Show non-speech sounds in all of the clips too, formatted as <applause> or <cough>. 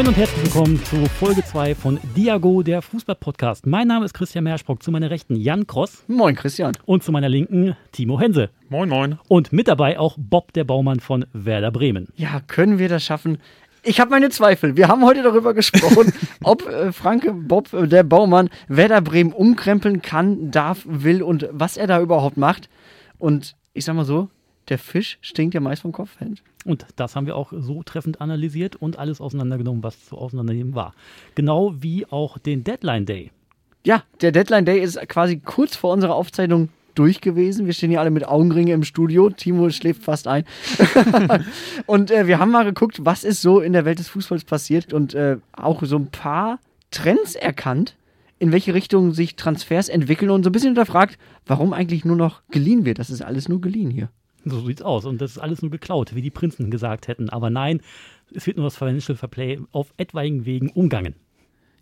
Moin und herzlich willkommen zu Folge 2 von Diago, der Fußball-Podcast. Mein Name ist Christian Merschbrock, zu meiner Rechten Jan Kross. Moin Christian. Und zu meiner Linken Timo Hense. Moin, moin. Und mit dabei auch Bob, der Baumann von Werder Bremen. Ja, können wir das schaffen? Ich habe meine Zweifel. Wir haben heute darüber gesprochen, <laughs> ob äh, Franke Bob, äh, der Baumann, Werder Bremen umkrempeln kann, darf, will und was er da überhaupt macht. Und ich sag mal so, der Fisch stinkt ja meist vom Kopf. Und das haben wir auch so treffend analysiert und alles auseinandergenommen, was zu auseinandernehmen war. Genau wie auch den Deadline Day. Ja, der Deadline Day ist quasi kurz vor unserer Aufzeichnung durch gewesen. Wir stehen hier alle mit Augenringe im Studio. Timo schläft fast ein. <laughs> und äh, wir haben mal geguckt, was ist so in der Welt des Fußballs passiert und äh, auch so ein paar Trends erkannt, in welche Richtung sich Transfers entwickeln und so ein bisschen hinterfragt, warum eigentlich nur noch geliehen wird. Das ist alles nur geliehen hier. So sieht's aus. Und das ist alles nur geklaut, wie die Prinzen gesagt hätten. Aber nein, es wird nur das Financial Fairplay auf etwaigen Wegen umgangen.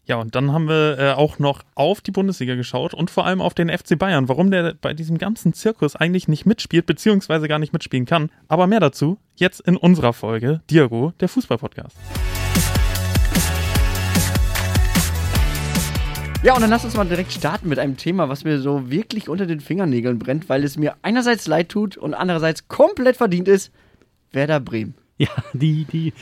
Ja, und dann haben wir äh, auch noch auf die Bundesliga geschaut und vor allem auf den FC Bayern, warum der bei diesem ganzen Zirkus eigentlich nicht mitspielt, beziehungsweise gar nicht mitspielen kann. Aber mehr dazu jetzt in unserer Folge Diago, der Fußballpodcast. Ja, und dann lass uns mal direkt starten mit einem Thema, was mir so wirklich unter den Fingernägeln brennt, weil es mir einerseits leid tut und andererseits komplett verdient ist. Werder Bremen. Ja, die, die.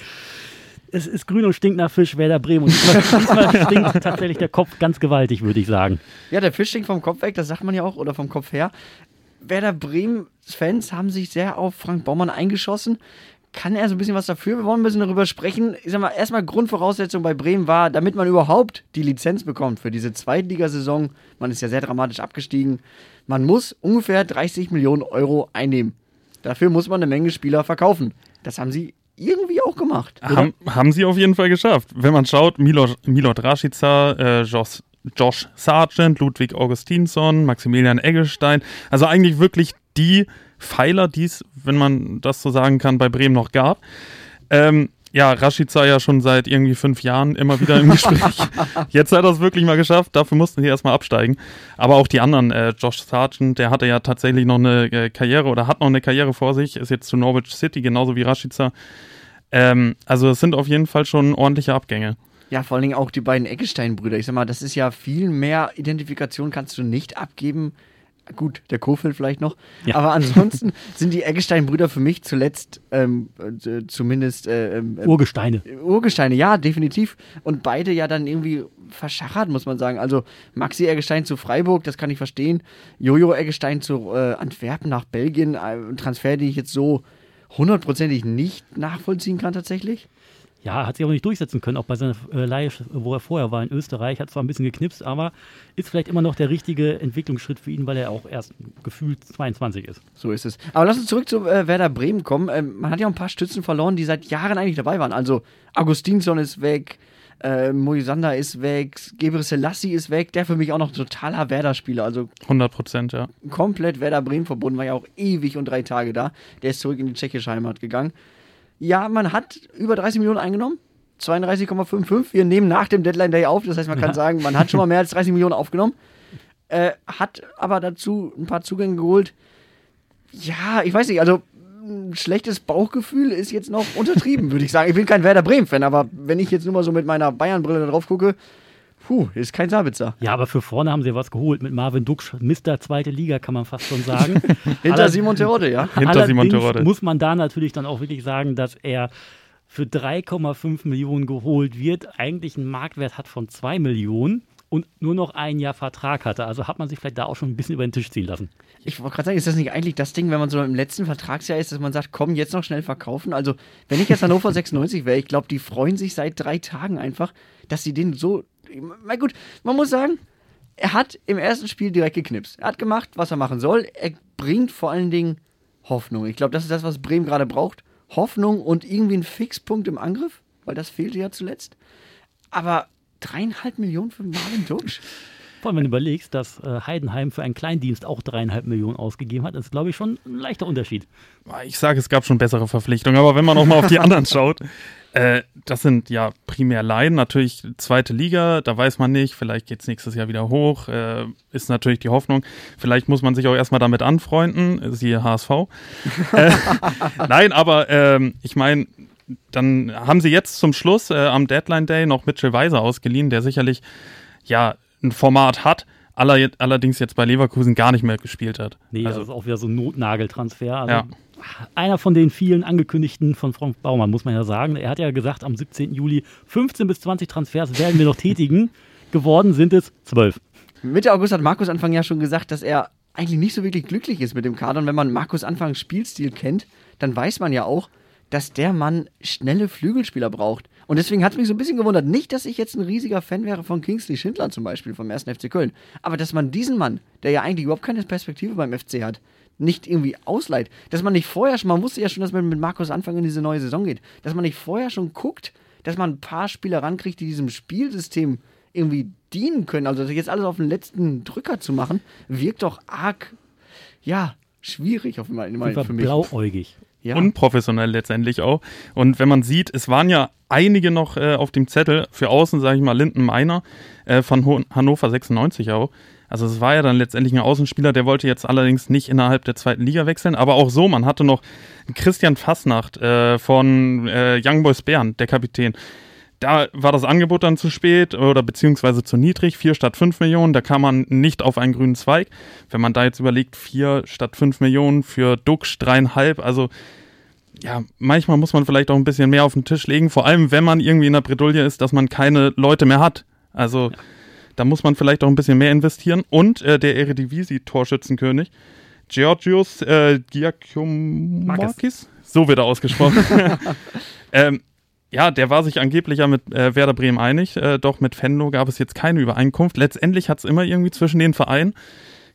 Es ist grün und stinkt nach Fisch, Werder Bremen. Und <laughs> diesmal stinkt tatsächlich der Kopf ganz gewaltig, würde ich sagen. Ja, der Fisch stinkt vom Kopf weg, das sagt man ja auch, oder vom Kopf her. Werder Bremen-Fans haben sich sehr auf Frank Baumann eingeschossen kann er so ein bisschen was dafür? Wir wollen ein bisschen darüber sprechen. Ich sag mal, erstmal Grundvoraussetzung bei Bremen war, damit man überhaupt die Lizenz bekommt für diese Zweitligasaison. Man ist ja sehr dramatisch abgestiegen. Man muss ungefähr 30 Millionen Euro einnehmen. Dafür muss man eine Menge Spieler verkaufen. Das haben sie irgendwie auch gemacht. Haben, haben, sie auf jeden Fall geschafft. Wenn man schaut, Milo, Milot Rashica, äh, Josh, Josh Sargent, Ludwig Augustinsson, Maximilian Eggestein. Also eigentlich wirklich die Pfeiler, die es, wenn man das so sagen kann, bei Bremen noch gab. Ähm, ja, Rashica ja schon seit irgendwie fünf Jahren immer wieder im Gespräch. <laughs> Jetzt hat er es wirklich mal geschafft. Dafür mussten sie erstmal absteigen. Aber auch die anderen, äh, Josh Sargent, der hatte ja tatsächlich noch eine äh, Karriere oder hat noch eine Karriere vor sich, ist jetzt zu Norwich City, genauso wie Rashica. Ähm, also es sind auf jeden Fall schon ordentliche Abgänge. Ja, vor allen Dingen auch die beiden Eckestein-Brüder. Ich sag mal, das ist ja viel mehr Identifikation kannst du nicht abgeben Gut, der Kofeld vielleicht noch. Ja. Aber ansonsten <laughs> sind die Eggestein-Brüder für mich zuletzt ähm, äh, zumindest äh, ähm, Urgesteine. Urgesteine, ja, definitiv. Und beide ja dann irgendwie verschachert, muss man sagen. Also Maxi Eggestein zu Freiburg, das kann ich verstehen. Jojo Eggestein zu äh, Antwerpen nach Belgien, ein äh, Transfer, den ich jetzt so hundertprozentig nicht nachvollziehen kann tatsächlich. Ja, hat sich aber nicht durchsetzen können, auch bei seiner äh, Leihe, wo er vorher war in Österreich. Hat zwar ein bisschen geknipst, aber ist vielleicht immer noch der richtige Entwicklungsschritt für ihn, weil er auch erst gefühlt 22 ist. So ist es. Aber lass uns zurück zu äh, Werder Bremen kommen. Ähm, man hat ja ein paar Stützen verloren, die seit Jahren eigentlich dabei waren. Also Augustinsson ist weg, äh, Moisander ist weg, Gebre Selassie ist weg, der für mich auch noch totaler Werder-Spieler. Also 100 Prozent, ja. Komplett Werder Bremen verbunden, war ja auch ewig und drei Tage da. Der ist zurück in die tschechische Heimat gegangen ja, man hat über 30 Millionen eingenommen. 32,55. Wir nehmen nach dem Deadline Day auf. Das heißt, man kann ja. sagen, man hat schon mal mehr als 30 Millionen aufgenommen. Äh, hat aber dazu ein paar Zugänge geholt. Ja, ich weiß nicht, also ein schlechtes Bauchgefühl ist jetzt noch untertrieben, würde ich sagen. Ich bin kein Werder Bremen-Fan, aber wenn ich jetzt nur mal so mit meiner Bayern-Brille drauf gucke, Puh, ist kein Sabitzer. Ja, aber für vorne haben sie was geholt. Mit Marvin Duksch, Mr. Zweite Liga, kann man fast schon sagen. <laughs> Hinter Simon Terodde, ja. Hinter Simon Terodde. muss man da natürlich dann auch wirklich sagen, dass er für 3,5 Millionen geholt wird, eigentlich einen Marktwert hat von 2 Millionen und nur noch ein Jahr Vertrag hatte. Also hat man sich vielleicht da auch schon ein bisschen über den Tisch ziehen lassen. Ich wollte gerade sagen, ist das nicht eigentlich das Ding, wenn man so im letzten Vertragsjahr ist, dass man sagt, komm, jetzt noch schnell verkaufen? Also, wenn ich jetzt Hannover <laughs> 96 wäre, ich glaube, die freuen sich seit drei Tagen einfach, dass sie den so na gut, man muss sagen, er hat im ersten Spiel direkt geknipst. Er hat gemacht, was er machen soll. Er bringt vor allen Dingen Hoffnung. Ich glaube, das ist das, was Bremen gerade braucht. Hoffnung und irgendwie ein Fixpunkt im Angriff, weil das fehlte ja zuletzt. Aber dreieinhalb Millionen für Marvin Duksch? Vor allem, wenn du überlegst, dass äh, Heidenheim für einen Kleindienst auch dreieinhalb Millionen ausgegeben hat, ist, glaube ich, schon ein leichter Unterschied. Ich sage, es gab schon bessere Verpflichtungen, aber wenn man auch mal auf die <laughs> anderen schaut, äh, das sind ja primär Laien, natürlich zweite Liga, da weiß man nicht, vielleicht geht es nächstes Jahr wieder hoch, äh, ist natürlich die Hoffnung. Vielleicht muss man sich auch erstmal damit anfreunden, siehe HSV. äh, <laughs> nein, aber ähm, ich meine, dann haben sie jetzt zum Schluss äh, am Deadline Day noch Mitchell Weiser ausgeliehen, der sicherlich ja ein Format hat, aller, allerdings jetzt bei Leverkusen gar nicht mehr gespielt hat. Nee, also, das ist auch wieder so ein Notnageltransfer. Also ja. Einer von den vielen angekündigten von Frank Baumann, muss man ja sagen. Er hat ja gesagt, am 17. Juli 15 bis 20 Transfers werden wir noch tätigen. <laughs> Geworden sind es 12. Mitte August hat Markus Anfang ja schon gesagt, dass er eigentlich nicht so wirklich glücklich ist mit dem Kader. Und wenn man Markus Anfangs Spielstil kennt, dann weiß man ja auch, dass der Mann schnelle Flügelspieler braucht. Und deswegen hat es mich so ein bisschen gewundert. Nicht, dass ich jetzt ein riesiger Fan wäre von Kingsley Schindler zum Beispiel, vom 1. FC Köln. Aber dass man diesen Mann, der ja eigentlich überhaupt keine Perspektive beim FC hat, nicht irgendwie ausleiht. Dass man nicht vorher schon, man wusste ja schon, dass man mit Markus Anfang in diese neue Saison geht. Dass man nicht vorher schon guckt, dass man ein paar Spieler rankriegt, die diesem Spielsystem irgendwie dienen können. Also jetzt alles auf den letzten Drücker zu machen, wirkt doch arg, ja, schwierig auf einmal für mich. Blauäugig. Ja. Unprofessionell letztendlich auch. Und wenn man sieht, es waren ja einige noch äh, auf dem Zettel, für außen sage ich mal Linden Meiner äh, von Ho Hannover 96 auch. Also es war ja dann letztendlich ein Außenspieler, der wollte jetzt allerdings nicht innerhalb der zweiten Liga wechseln, aber auch so, man hatte noch Christian Fassnacht äh, von äh, Young Boys Bern, der Kapitän da war das Angebot dann zu spät oder beziehungsweise zu niedrig, vier statt fünf Millionen, da kam man nicht auf einen grünen Zweig. Wenn man da jetzt überlegt, vier statt fünf Millionen für Dux dreieinhalb, also ja, manchmal muss man vielleicht auch ein bisschen mehr auf den Tisch legen, vor allem wenn man irgendwie in der Bredouille ist, dass man keine Leute mehr hat. Also ja. da muss man vielleicht auch ein bisschen mehr investieren. Und äh, der Eredivisie-Torschützenkönig, Georgios äh, Giacomakis, so wird er ausgesprochen. <laughs> ähm, ja, der war sich angeblich ja mit äh, Werder Bremen einig, äh, doch mit Fenlo gab es jetzt keine Übereinkunft. Letztendlich hat es immer irgendwie zwischen den Vereinen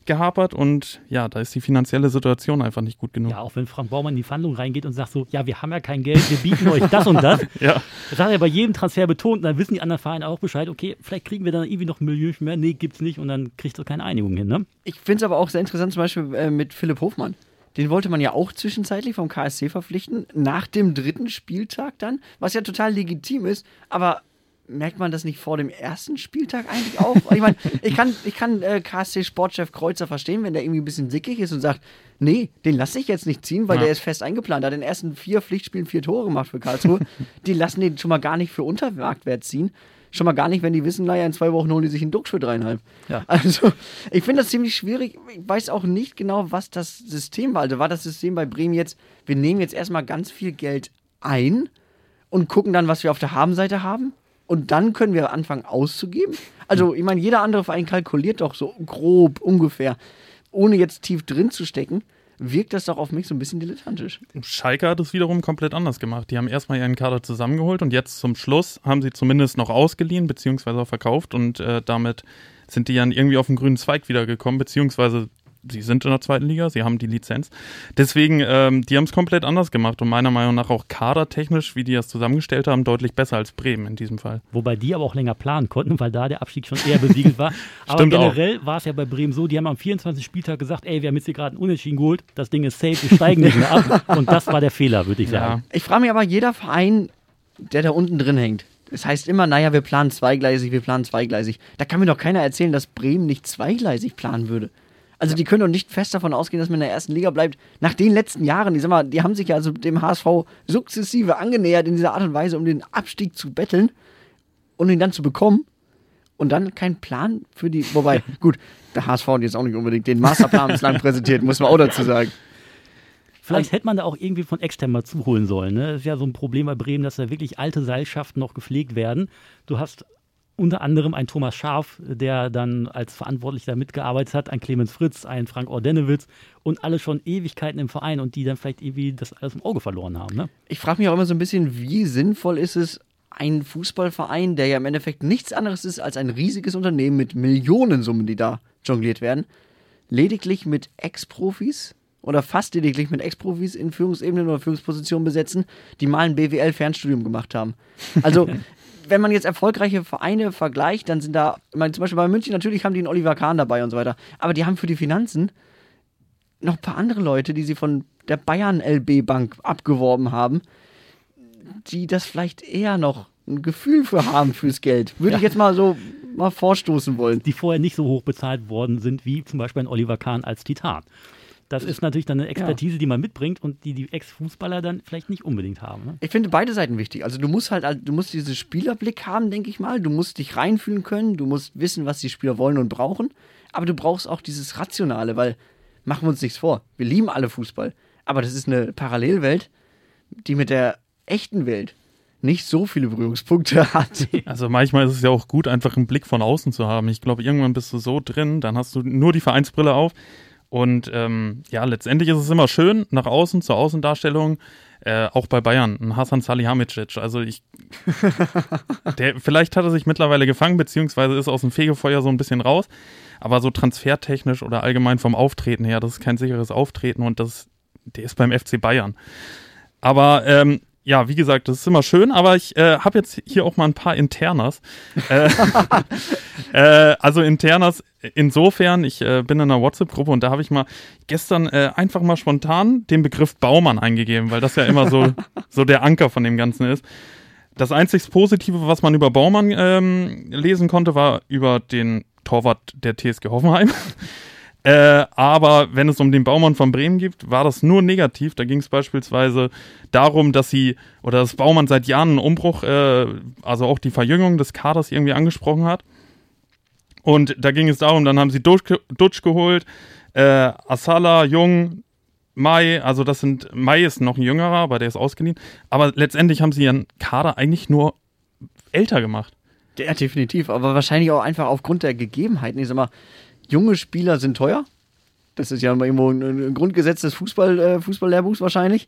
gehapert und ja, da ist die finanzielle Situation einfach nicht gut genug. Ja, auch wenn Frank Baumann in die Verhandlung reingeht und sagt so, ja, wir haben ja kein Geld, wir bieten euch das und das. <laughs> ja. Das hat er bei jedem Transfer betont und dann wissen die anderen Vereine auch Bescheid, okay, vielleicht kriegen wir dann irgendwie noch ein Million mehr, nee, gibt's nicht und dann kriegst du keine Einigung hin, ne? Ich finde es aber auch sehr interessant, zum Beispiel äh, mit Philipp Hofmann. Den wollte man ja auch zwischenzeitlich vom KSC verpflichten, nach dem dritten Spieltag dann, was ja total legitim ist, aber merkt man das nicht vor dem ersten Spieltag eigentlich auch? ich meine, ich kann, ich kann äh, KSC-Sportchef Kreuzer verstehen, wenn der irgendwie ein bisschen sickig ist und sagt, nee, den lasse ich jetzt nicht ziehen, weil ja. der ist fest eingeplant. Er hat in den ersten vier Pflichtspielen vier Tore gemacht für Karlsruhe. die lassen den schon mal gar nicht für Untermarktwert ziehen. Schon mal gar nicht, wenn die wissen, naja, in zwei Wochen holen die sich einen Duxch für dreieinhalb. Ja. Also, ich finde das ziemlich schwierig. Ich weiß auch nicht genau, was das System war. Also, war das System bei Bremen jetzt, wir nehmen jetzt erstmal ganz viel Geld ein und gucken dann, was wir auf der Habenseite haben? Und dann können wir anfangen auszugeben? Also, ich meine, jeder andere Verein kalkuliert doch so grob ungefähr, ohne jetzt tief drin zu stecken wirkt das doch auf mich so ein bisschen dilettantisch. Schalke hat es wiederum komplett anders gemacht. Die haben erstmal ihren Kader zusammengeholt und jetzt zum Schluss haben sie zumindest noch ausgeliehen beziehungsweise verkauft und äh, damit sind die dann irgendwie auf den grünen Zweig wiedergekommen, beziehungsweise sie sind in der zweiten Liga, sie haben die Lizenz. Deswegen, ähm, die haben es komplett anders gemacht und meiner Meinung nach auch kadertechnisch, wie die das zusammengestellt haben, deutlich besser als Bremen in diesem Fall. Wobei die aber auch länger planen konnten, weil da der Abstieg schon eher besiegelt war. <laughs> aber generell war es ja bei Bremen so, die haben am 24. Spieltag gesagt, ey, wir haben jetzt hier gerade einen Unentschieden geholt, das Ding ist safe, wir steigen nicht mehr ab. <laughs> Und das war der Fehler, würde ich sagen. Ja. Ich frage mich aber, jeder Verein, der da unten drin hängt, es heißt immer, naja, wir planen zweigleisig, wir planen zweigleisig. Da kann mir doch keiner erzählen, dass Bremen nicht zweigleisig planen würde. Also die können doch nicht fest davon ausgehen, dass man in der ersten Liga bleibt. Nach den letzten Jahren, die, sag mal, die haben sich ja also dem HSV sukzessive angenähert in dieser Art und Weise, um den Abstieg zu betteln und ihn dann zu bekommen. Und dann kein Plan für die. Wobei, <laughs> gut, der HSV hat jetzt auch nicht unbedingt den Masterplan bislang präsentiert, muss man auch dazu sagen. Vielleicht hätte man da auch irgendwie von extern mal zuholen sollen. Ne? Das ist ja so ein Problem bei Bremen, dass da wirklich alte Seilschaften noch gepflegt werden. Du hast unter anderem ein Thomas Scharf, der dann als Verantwortlicher mitgearbeitet hat, ein Clemens Fritz, ein Frank Ordenewitz und alle schon Ewigkeiten im Verein und die dann vielleicht irgendwie das alles im Auge verloren haben. Ne? Ich frage mich auch immer so ein bisschen, wie sinnvoll ist es, ein Fußballverein, der ja im Endeffekt nichts anderes ist als ein riesiges Unternehmen mit Millionensummen, die da jongliert werden, lediglich mit Ex-Profis oder fast lediglich mit Ex-Profis in Führungsebenen oder Führungspositionen besetzen, die mal ein BWL-Fernstudium gemacht haben. Also <laughs> wenn man jetzt erfolgreiche Vereine vergleicht, dann sind da, meine, zum Beispiel bei München, natürlich haben die einen Oliver Kahn dabei und so weiter, aber die haben für die Finanzen noch ein paar andere Leute, die sie von der Bayern LB Bank abgeworben haben, die das vielleicht eher noch ein Gefühl für haben fürs Geld. Würde ja. ich jetzt mal so mal vorstoßen wollen. Die vorher nicht so hoch bezahlt worden sind wie zum Beispiel ein Oliver Kahn als Titan. Das ist natürlich dann eine Expertise, die man mitbringt und die die Ex-Fußballer dann vielleicht nicht unbedingt haben. Ne? Ich finde beide Seiten wichtig. Also du musst halt, du musst diesen Spielerblick haben, denke ich mal. Du musst dich reinfühlen können. Du musst wissen, was die Spieler wollen und brauchen. Aber du brauchst auch dieses Rationale, weil machen wir uns nichts vor. Wir lieben alle Fußball. Aber das ist eine Parallelwelt, die mit der echten Welt nicht so viele Berührungspunkte <laughs> hat. Also manchmal ist es ja auch gut, einfach einen Blick von außen zu haben. Ich glaube, irgendwann bist du so drin, dann hast du nur die Vereinsbrille auf. Und ähm, ja, letztendlich ist es immer schön, nach außen, zur Außendarstellung, äh, auch bei Bayern, ein Hasan Salihamidzic. Also ich, <laughs> der, vielleicht hat er sich mittlerweile gefangen, beziehungsweise ist aus dem Fegefeuer so ein bisschen raus. Aber so transfertechnisch oder allgemein vom Auftreten her, das ist kein sicheres Auftreten und das, der ist beim FC Bayern. Aber ähm, ja, wie gesagt, das ist immer schön, aber ich äh, habe jetzt hier auch mal ein paar Internas. äh, <laughs> äh, also Internas insofern, ich äh, bin in einer WhatsApp-Gruppe und da habe ich mal gestern äh, einfach mal spontan den Begriff Baumann eingegeben, weil das ja immer so, <laughs> so der Anker von dem Ganzen ist. Das einzig Positive, was man über Baumann ähm, lesen konnte, war über den Torwart der TSG Hoffenheim. Äh, aber wenn es um den Baumann von Bremen geht, war das nur negativ. Da ging es beispielsweise darum, dass sie oder dass Baumann seit Jahren einen Umbruch, äh, also auch die Verjüngung des Kaders irgendwie angesprochen hat. Und da ging es darum, dann haben sie Dutsch, Dutsch geholt, äh, Asala, Jung, Mai, also das sind, Mai ist noch ein jüngerer, aber der ist ausgeliehen. Aber letztendlich haben sie ihren Kader eigentlich nur älter gemacht. Ja, definitiv, aber wahrscheinlich auch einfach aufgrund der Gegebenheiten. Ich sag mal, junge Spieler sind teuer. Das ist ja irgendwo ein Grundgesetz des Fußball, äh, Fußballlehrbuchs wahrscheinlich.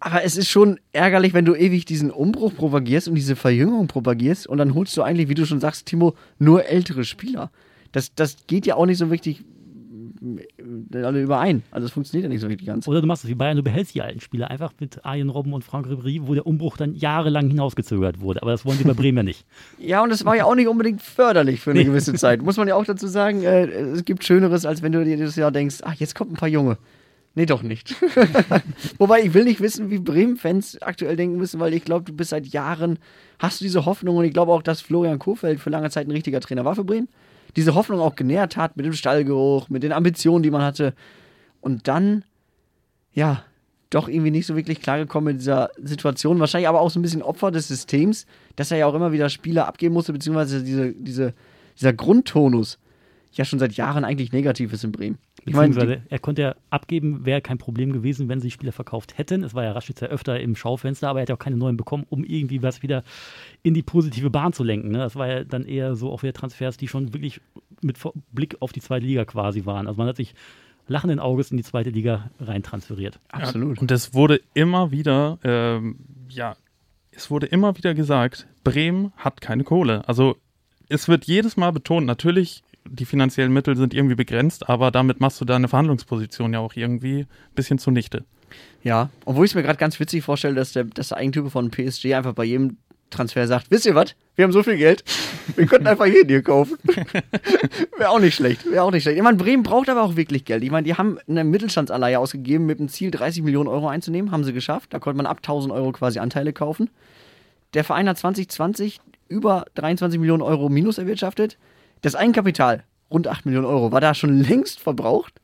Aber es ist schon ärgerlich, wenn du ewig diesen Umbruch propagierst und diese Verjüngung propagierst und dann holst du eigentlich, wie du schon sagst, Timo, nur ältere Spieler. Das, das geht ja auch nicht so richtig alle überein. Also es funktioniert ja nicht so richtig ganz. Oder du machst es wie Bayern, du behältst die alten Spieler einfach mit Arjen Robben und Frank Ribéry, wo der Umbruch dann jahrelang hinausgezögert wurde. Aber das wollen sie bei Bremen ja nicht. <laughs> Ja, und das war ja auch nicht unbedingt förderlich für eine nee. gewisse Zeit. Muss man ja auch dazu sagen, äh, es gibt Schöneres, als wenn du dir dieses Jahr denkst, ach, jetzt kommt ein paar Junge. Nee, doch nicht. <laughs> Wobei ich will nicht wissen, wie Bremen-Fans aktuell denken müssen, weil ich glaube, du bist seit Jahren, hast du diese Hoffnung und ich glaube auch, dass Florian Kohfeldt für lange Zeit ein richtiger Trainer war für Bremen diese Hoffnung auch genährt hat mit dem Stallgeruch, mit den Ambitionen, die man hatte. Und dann, ja, doch irgendwie nicht so wirklich klargekommen mit dieser Situation. Wahrscheinlich aber auch so ein bisschen Opfer des Systems, dass er ja auch immer wieder Spieler abgeben musste, beziehungsweise diese, diese, dieser Grundtonus ja schon seit Jahren eigentlich negativ ist in Bremen. Ich meine, er konnte ja abgeben, wäre kein Problem gewesen, wenn sie Spieler verkauft hätten. Es war ja Raschitz ja öfter im Schaufenster, aber er hat ja auch keine neuen bekommen, um irgendwie was wieder in die positive Bahn zu lenken. Ne? Das war ja dann eher so auch wieder Transfers, die schon wirklich mit Blick auf die zweite Liga quasi waren. Also man hat sich lachenden Auges in die zweite Liga reintransferiert. Absolut. Ja, und es wurde immer wieder, ähm, ja, es wurde immer wieder gesagt, Bremen hat keine Kohle. Also es wird jedes Mal betont, natürlich die finanziellen Mittel sind irgendwie begrenzt, aber damit machst du deine Verhandlungsposition ja auch irgendwie ein bisschen zunichte. Ja, obwohl ich es mir gerade ganz witzig vorstelle, dass der, dass der Eigentümer von PSG einfach bei jedem Transfer sagt, wisst ihr was, wir haben so viel Geld, wir könnten <laughs> einfach jeden hier kaufen. <laughs> Wäre auch nicht schlecht, wäre auch nicht schlecht. Ich meine, Bremen braucht aber auch wirklich Geld. Ich meine, die haben eine Mittelstandsanleihe ausgegeben mit dem Ziel, 30 Millionen Euro einzunehmen, haben sie geschafft. Da konnte man ab 1000 Euro quasi Anteile kaufen. Der Verein hat 2020 über 23 Millionen Euro Minus erwirtschaftet. Das Eigenkapital, rund 8 Millionen Euro, war da schon längst verbraucht.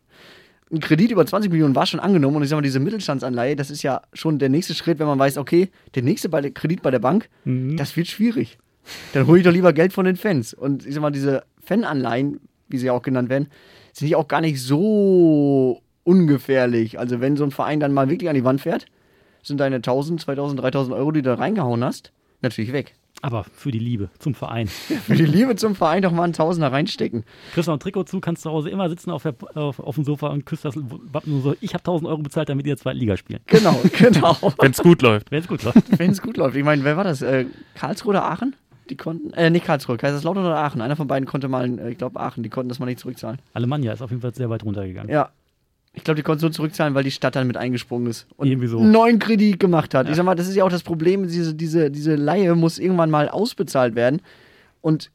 Ein Kredit über 20 Millionen war schon angenommen und ich sag mal, diese Mittelstandsanleihe, das ist ja schon der nächste Schritt, wenn man weiß, okay, der nächste Kredit bei der Bank, mhm. das wird schwierig. Dann hole ich doch lieber Geld von den Fans. Und ich sag mal, diese Fananleihen, wie sie auch genannt werden, sind ja auch gar nicht so ungefährlich. Also, wenn so ein Verein dann mal wirklich an die Wand fährt, sind deine 1000, 2000, 3000 Euro, die du da reingehauen hast, natürlich weg. Aber für die Liebe zum Verein. <laughs> für die Liebe zum Verein doch mal einen Tausender reinstecken. Kriegst noch ein Trikot zu, kannst zu Hause immer sitzen auf, der, auf, auf dem Sofa und küsst das Wappen so, ich habe 1000 Euro bezahlt, damit ihr zweite Liga spielen. Genau, <laughs> genau. Wenn es gut läuft. Wenn es gut läuft. Wenn es gut läuft. Ich meine, wer war das? Äh, Karlsruhe oder Aachen? Die konnten, äh, nicht Karlsruhe, Kaiserslautern oder Aachen. Einer von beiden konnte mal, äh, ich glaube Aachen, die konnten das mal nicht zurückzahlen. Alemannia ist auf jeden Fall sehr weit runtergegangen. Ja, ich glaube, die konnten so zurückzahlen, weil die Stadt dann mit eingesprungen ist und Irgendwie so. einen neuen Kredit gemacht hat. Ja. Ich sag mal, das ist ja auch das Problem, diese, diese, diese Laie muss irgendwann mal ausbezahlt werden. Und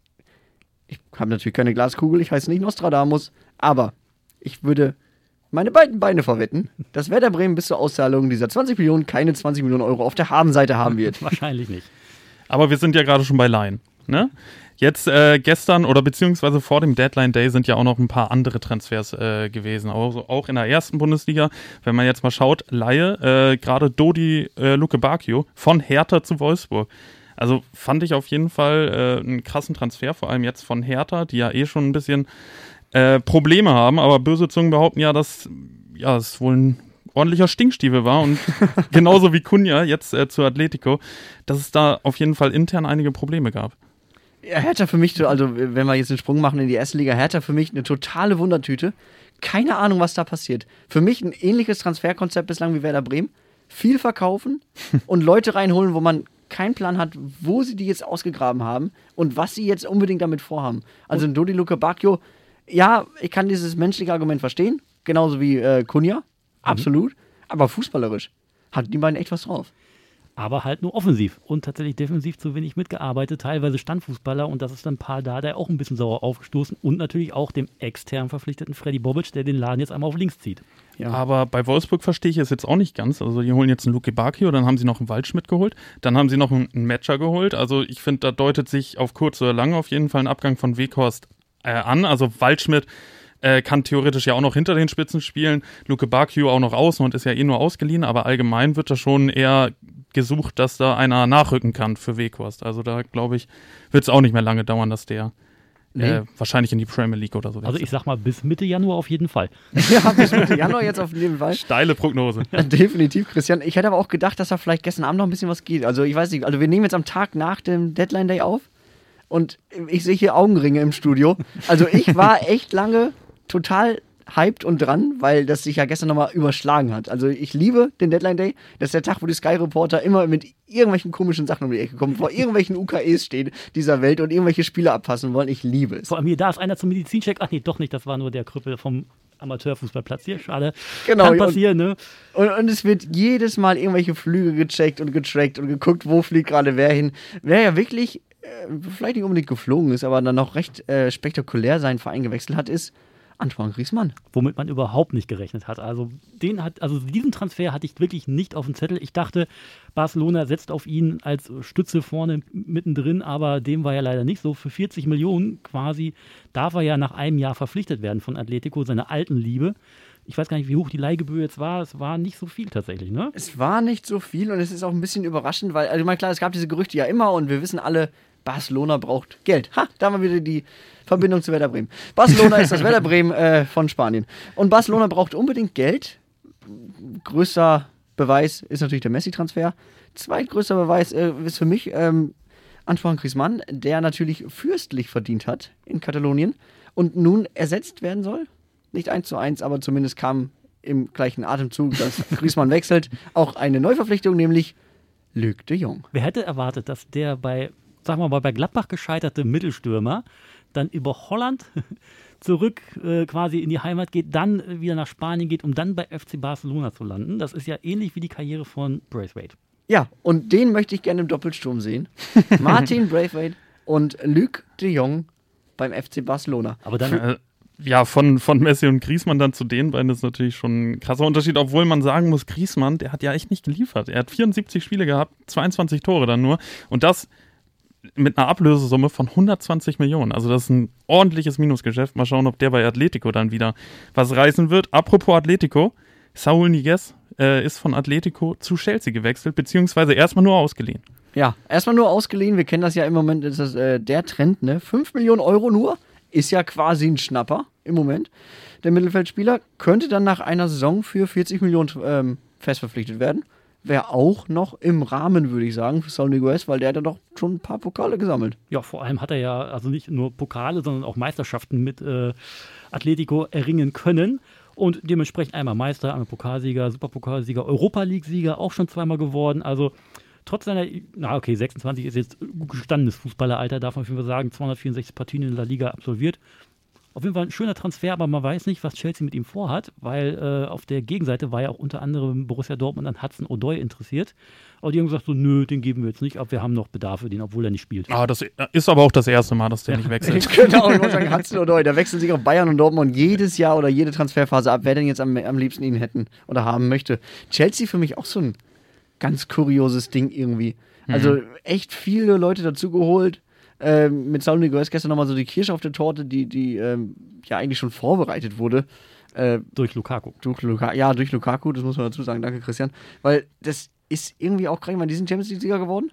ich habe natürlich keine Glaskugel, ich heiße nicht Nostradamus, aber ich würde meine beiden Beine verwetten, dass Werder Bremen bis zur Auszahlung dieser 20 Millionen keine 20 Millionen Euro auf der Habenseite haben wird. <laughs> Wahrscheinlich nicht. Aber wir sind ja gerade schon bei Laien. Ne? Jetzt äh, gestern oder beziehungsweise vor dem Deadline Day sind ja auch noch ein paar andere Transfers äh, gewesen, auch, auch in der ersten Bundesliga. Wenn man jetzt mal schaut, Laie, äh, gerade Dodi äh, Luke Bacchio von Hertha zu Wolfsburg. Also fand ich auf jeden Fall äh, einen krassen Transfer, vor allem jetzt von Hertha, die ja eh schon ein bisschen äh, Probleme haben, aber böse Zungen behaupten ja, dass ja, es wohl ein ordentlicher Stinkstiefel war und <laughs> genauso wie Kunja jetzt äh, zu Atletico, dass es da auf jeden Fall intern einige Probleme gab. Ja, Hertha für mich, also wenn wir jetzt einen Sprung machen in die erste Liga, Hertha für mich eine totale Wundertüte. Keine Ahnung, was da passiert. Für mich ein ähnliches Transferkonzept bislang wie Werder Bremen. Viel verkaufen <laughs> und Leute reinholen, wo man keinen Plan hat, wo sie die jetzt ausgegraben haben und was sie jetzt unbedingt damit vorhaben. Also ein Dodi Luca Bacchio, ja, ich kann dieses menschliche Argument verstehen, genauso wie äh, Kunja, absolut, aber fußballerisch hat die beiden echt was drauf. Aber halt nur offensiv und tatsächlich defensiv zu wenig mitgearbeitet, teilweise Standfußballer und das ist dann Paul Dardai auch ein bisschen sauer aufgestoßen und natürlich auch dem extern verpflichteten Freddy Bobic, der den Laden jetzt einmal auf links zieht. Ja. Aber bei Wolfsburg verstehe ich es jetzt auch nicht ganz. Also die holen jetzt einen Luke Bacchio, dann haben sie noch einen Waldschmidt geholt, dann haben sie noch einen, einen Matcher geholt. Also ich finde, da deutet sich auf kurz oder lang auf jeden Fall ein Abgang von Weghorst äh, an. Also Waldschmidt äh, kann theoretisch ja auch noch hinter den Spitzen spielen, Luke Bacchio auch noch außen und ist ja eh nur ausgeliehen, aber allgemein wird da schon eher gesucht, dass da einer nachrücken kann für Weghorst. Also da glaube ich, wird es auch nicht mehr lange dauern, dass der Nee. äh, wahrscheinlich in die Premier League oder so Also ich sag mal, bis Mitte Januar auf jeden Fall. <laughs> ja, bis Mitte Januar jetzt auf jeden Fall. Steile Prognose. <laughs> Definitiv, Christian. Ich hätte aber auch gedacht, dass da vielleicht gestern Abend noch ein bisschen was geht. Also ich weiß nicht, also wir nehmen jetzt am Tag nach dem Deadline Day auf und ich sehe hier Augenringe im Studio. Also ich war echt lange total hyped und dran, weil das sich ja gestern nochmal überschlagen hat. Also ich liebe den Deadline Day. Das ist der Tag, wo die Sky Reporter immer mit irgendwelchen komischen Sachen um die Ecke kommen, vor irgendwelchen UKEs stehen dieser Welt und irgendwelche Spiele abpassen wollen. Ich liebe es. Vor allem hier, da ist einer zum Medizincheck. Ach nee, doch nicht, das war nur der Krüppel vom Amateurfußballplatz hier. Schade. Genau, Kann und- passieren, ne? Und, und es wird jedes Mal irgendwelche Flüge gecheckt und getrackt und geguckt, wo fliegt gerade wer hin. Wer ja wirklich äh, vielleicht nicht unbedingt geflogen ist, aber dann noch recht äh, spektakulär seinen Verein gewechselt hat, ist Antoine Griezmann. womit man überhaupt nicht gerechnet hat. Also den hat, also diesen Transfer hatte ich wirklich nicht auf dem Zettel. Ich dachte, Barcelona setzt auf ihn als Stütze vorne mittendrin, aber dem war ja leider nicht so. Für 40 Millionen quasi darf er ja nach einem Jahr verpflichtet werden von Atletico, seiner alten Liebe. Ich weiß gar nicht, wie hoch die Leihgebühr jetzt war. Es war nicht so viel tatsächlich, ne? Es war nicht so viel und es ist auch ein bisschen überraschend, weil, also ich meine, klar, es gab diese Gerüchte ja immer und wir wissen alle, Barcelona braucht Geld. Ha, da haben wir wieder die Verbindung zu Werder Bremen. Barcelona ist das Werder Bremen äh, von Spanien. Und Barcelona braucht unbedingt Geld. Größter Beweis ist natürlich der Messi-Transfer. Zweitgrößter Beweis äh, ist für mich ähm, Antoine Griezmann, der natürlich fürstlich verdient hat in Katalonien und nun ersetzt werden soll. Nicht eins zu eins, aber zumindest kam im gleichen Atemzug, dass <laughs> Griezmann wechselt, auch eine Neuverpflichtung, nämlich Luc de Jong. Wer hätte erwartet, dass der bei, sagen wir mal, bei Gladbach gescheiterte Mittelstürmer dann über Holland <laughs> zurück äh, quasi in die Heimat geht, dann wieder nach Spanien geht, um dann bei FC Barcelona zu landen. Das ist ja ähnlich wie die Karriere von Braithwaite. Ja, und den möchte ich gerne im Doppelsturm sehen. <laughs> Martin Braithwaite und Luc de Jong beim FC Barcelona. Aber dann, Äh, ja, von, von Messi und Griezmann dann zu den beiden ist natürlich schon ein krasser Unterschied, obwohl man sagen muss, Griezmann, der hat ja echt nicht geliefert. Er hat 74 Spiele gehabt, 22 Tore dann nur und das mit einer Ablösesumme von 120 Millionen. Also das ist ein ordentliches Minusgeschäft. Mal schauen, ob der bei Atletico dann wieder was reißen wird. Apropos Atletico, Saul Niguez äh, ist von Atletico zu Chelsea gewechselt, beziehungsweise erstmal nur ausgeliehen. Ja, erstmal nur ausgeliehen. Wir kennen das ja im Moment, ist das äh, der Trend, ne? 5 Millionen Euro nur ist ja quasi ein Schnapper im Moment. Der Mittelfeldspieler könnte dann nach einer Saison für 40 Millionen ähm, fest verpflichtet werden. Wäre auch noch im Rahmen, würde ich sagen, für Saul Niguez, weil der hat ja doch schon ein paar Pokale gesammelt. ja, vor allem hat er ja also nicht nur Pokale, sondern auch Meisterschaften mit äh, Atletico erringen können. Und dementsprechend einmal Meister, einmal Pokalsieger, Superpokalsieger, Europa League-Sieger auch schon zweimal geworden. Also trotz seiner, na okay, 26 ist jetzt gut gestandenes Fußballeralter, darf man auf jeden Fall sagen, 264 Partien in der Liga absolviert. Auf jeden Fall ein schöner Transfer, aber man weiß nicht, was Chelsea mit ihm vorhat, weil äh, auf der Gegenseite war ja auch unter anderem Borussia Dortmund an Hudson Odoi interessiert. Aber die haben gesagt so, nö, den geben wir jetzt nicht ab, wir haben noch Bedarf für den, obwohl er nicht spielt. Ah, das ist aber auch das erste Mal, dass der nicht wechselt. <laughs> genau, ich sagen, Hudson Odoi, da wechseln sich auch Bayern und Dortmund jedes Jahr oder jede Transferphase ab, wer denn jetzt am, am liebsten ihn hätten oder haben möchte. Chelsea für mich auch so ein ganz kurioses Ding irgendwie. Also echt viele Leute dazugeholt. Ähm, mit Saul Niguez gestern nochmal so die Kirsche auf der Torte, die, die ähm, ja eigentlich schon vorbereitet wurde. Äh, Durch Lukaku. durch Luka ja, durch Lukaku, das muss man dazu sagen. Danke, Christian. Weil das ist irgendwie auch gerade mal diesen Champions League-Sieger geworden.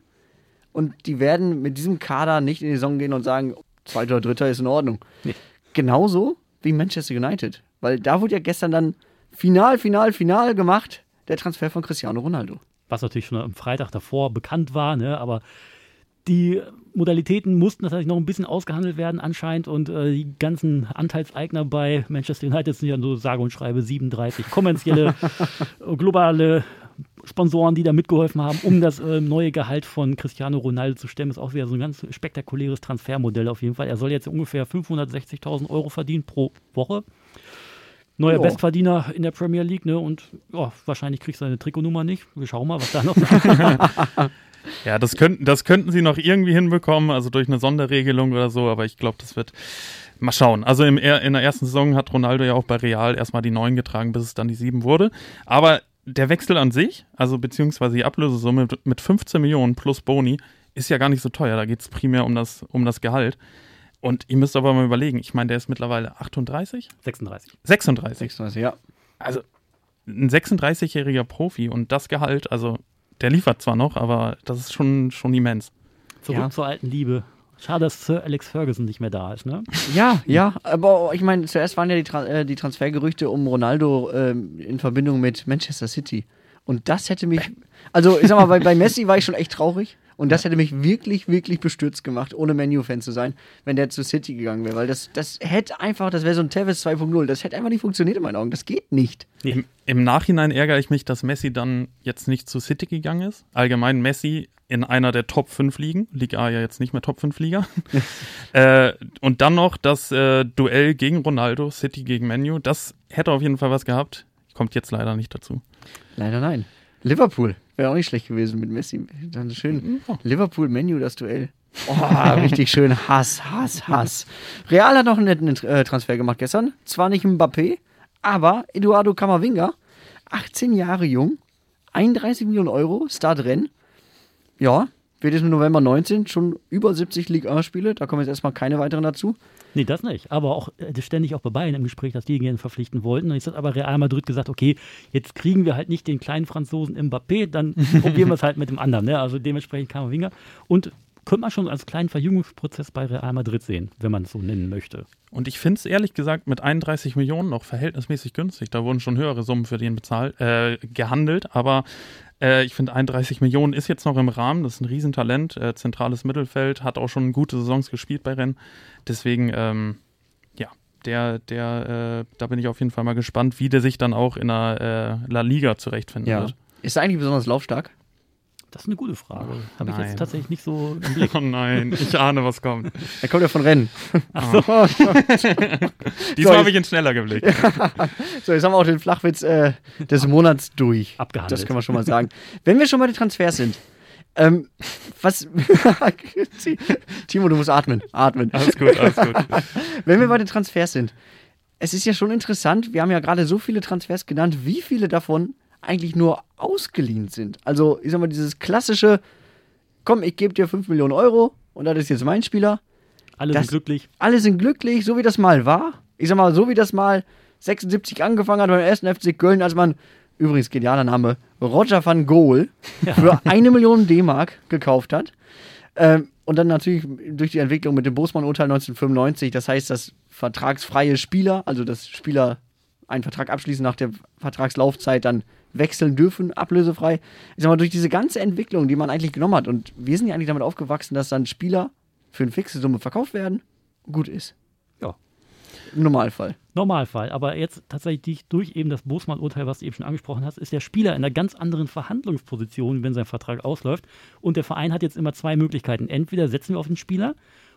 Und die werden mit diesem Kader nicht in die Saison gehen und sagen, zweiter oder dritter ist in Ordnung. Nee. Genauso wie Manchester United. Weil da wurde ja gestern dann final, final, final gemacht, der Transfer von Cristiano Ronaldo. was natürlich schon am Freitag davor bekannt war, ne? aber die Modalitäten mussten natürlich noch ein bisschen ausgehandelt werden anscheinend und äh, die ganzen Anteilseigner bei Manchester United sind ja so sage und schreibe 37 kommerzielle, <laughs> globale Sponsoren, die da mitgeholfen haben, um das äh, neue Gehalt von Cristiano Ronaldo zu stemmen. Ist auch wieder so ein ganz spektakuläres Transfermodell auf jeden Fall. Er soll jetzt ungefähr 560.000 Euro verdienen pro Woche. Neuer Ja. Bestverdiener in der Premier League, ne? Und ja, wahrscheinlich kriegt seine Trikotnummer nicht. Wir schauen mal, was da noch <laughs> Ja, das könnten, das könnten sie noch irgendwie hinbekommen, also durch eine Sonderregelung oder so, aber ich glaube, das wird. Mal schauen. Also im, er- in der ersten Saison hat Ronaldo ja auch bei Real erstmal die 9 getragen, bis es dann die 7 wurde. Aber der Wechsel an sich, also beziehungsweise die Ablösesumme mit- mit 15 Millionen plus Boni, ist ja gar nicht so teuer. Da geht es primär um das, um das Gehalt. Und ihr müsst aber mal überlegen, ich meine, der ist mittlerweile 38? 36. 36. 36, ja. Also ein 36-jähriger Profi und das Gehalt, also der liefert zwar noch, aber das ist schon, schon immens. Zurück Ja. zur alten Liebe. Schade, dass Sir Alex Ferguson nicht mehr da ist, ne? Ja, ja, aber ich meine, zuerst waren ja die, Tra äh, die Transfergerüchte um Ronaldo ähm, in Verbindung mit Manchester City. Und das hätte mich, also ich sag mal, bei, bei Messi war ich schon echt traurig. Und das hätte mich wirklich, wirklich bestürzt gemacht, ohne Menu-Fan zu sein, wenn der zu City gegangen wäre. Weil das, das hätte einfach, das wäre so ein Tevez 2.0. Das hätte einfach nicht funktioniert in meinen Augen. Das geht nicht. Im, Im Nachhinein ärgere ich mich, dass Messi dann jetzt nicht zu City gegangen ist. Allgemein Messi in einer der Top 5 Ligen. Liga A ja jetzt nicht mehr Top 5 Liga. <laughs> äh, und dann noch das äh, Duell gegen Ronaldo, City gegen Menu. Das hätte auf jeden Fall was gehabt. Kommt jetzt leider nicht dazu. Leider nein. Liverpool wäre auch nicht schlecht gewesen mit Messi. Dann schön. Liverpool-Menu, das Duell. Oh, <laughs> richtig schön. Hass, Hass, Hass. Real hat noch einen netten äh, Transfer gemacht gestern. Zwar nicht Mbappé, aber Eduardo Camavinga, 18 Jahre jung, 31 Millionen Euro, Startrennen. Ja, wird jetzt im November 19 schon über 70 Ligue 1-Spiele. Da kommen jetzt erstmal keine weiteren dazu. Nee, das nicht. Aber auch äh, ständig auch bei Bayern im Gespräch, dass die ihn verpflichten wollten. Und jetzt hat aber Real Madrid gesagt, okay, jetzt kriegen wir halt nicht den kleinen Franzosen Mbappé, dann <laughs> probieren wir es halt mit dem anderen. Ne? Also dementsprechend Kamavinga. Und könnte man schon als kleinen Verjüngungsprozess bei Real Madrid sehen, wenn man es so nennen möchte. Und ich finde es ehrlich gesagt mit 31 Millionen noch verhältnismäßig günstig. Da wurden schon höhere Summen für den bezahlt, äh, gehandelt. Aber äh, ich finde 31 Millionen ist jetzt noch im Rahmen. Das ist ein Riesentalent, äh, zentrales Mittelfeld, hat auch schon gute Saisons gespielt bei Rennen. Deswegen, ähm, ja, der, der, äh, da bin ich auf jeden Fall mal gespannt, wie der sich dann auch in der äh, La Liga zurechtfinden wird. Ist er eigentlich besonders laufstark? Das ist eine gute Frage. Habe ich jetzt tatsächlich nicht so im <laughs> Blick. Oh nein, ich ahne, was kommt. Er kommt ja von Rennen. <laughs> <laughs> Diesmal So, habe ich ihn schneller geblickt. So, jetzt haben wir auch den Flachwitz äh, des Monats durch. Abgehandelt. Das können wir schon mal sagen. Wenn wir schon bei den Transfers sind, ähm, was. Timo, du musst atmen. Atmen. Alles gut, alles gut. Wenn wir bei den Transfers sind, es ist ja schon interessant, wir haben ja gerade so viele Transfers genannt, wie viele davon eigentlich nur ausgeliehen sind. Also, ich sag mal, dieses klassische, komm, ich gebe dir 5 Millionen Euro und das ist jetzt mein Spieler. Alle Das- sind glücklich. Alle sind glücklich, so wie das mal war. Ich sag mal, so wie das mal 76 angefangen hat beim ersten FC Köln, als man, übrigens genialer Name, Roger van Gool für eine Million D-Mark gekauft hat. Ähm, und dann natürlich durch die Entwicklung mit dem Bosman-Urteil 1995, das heißt, dass vertragsfreie Spieler, also dass Spieler einen Vertrag abschließen nach der Vertragslaufzeit, dann wechseln dürfen, ablösefrei. Ich sag mal, durch diese ganze Entwicklung, die man eigentlich genommen hat, und wir sind ja eigentlich damit aufgewachsen, dass dann Spieler für eine fixe Summe verkauft werden, gut ist. Ja. Im Normalfall. Normalfall. Aber jetzt tatsächlich durch eben das Bosman-Urteil, was du eben schon angesprochen hast, ist der Spieler in einer ganz anderen Verhandlungsposition, wenn sein Vertrag ausläuft. Und der Verein hat jetzt immer zwei Möglichkeiten. Entweder setzen wir auf den Spieler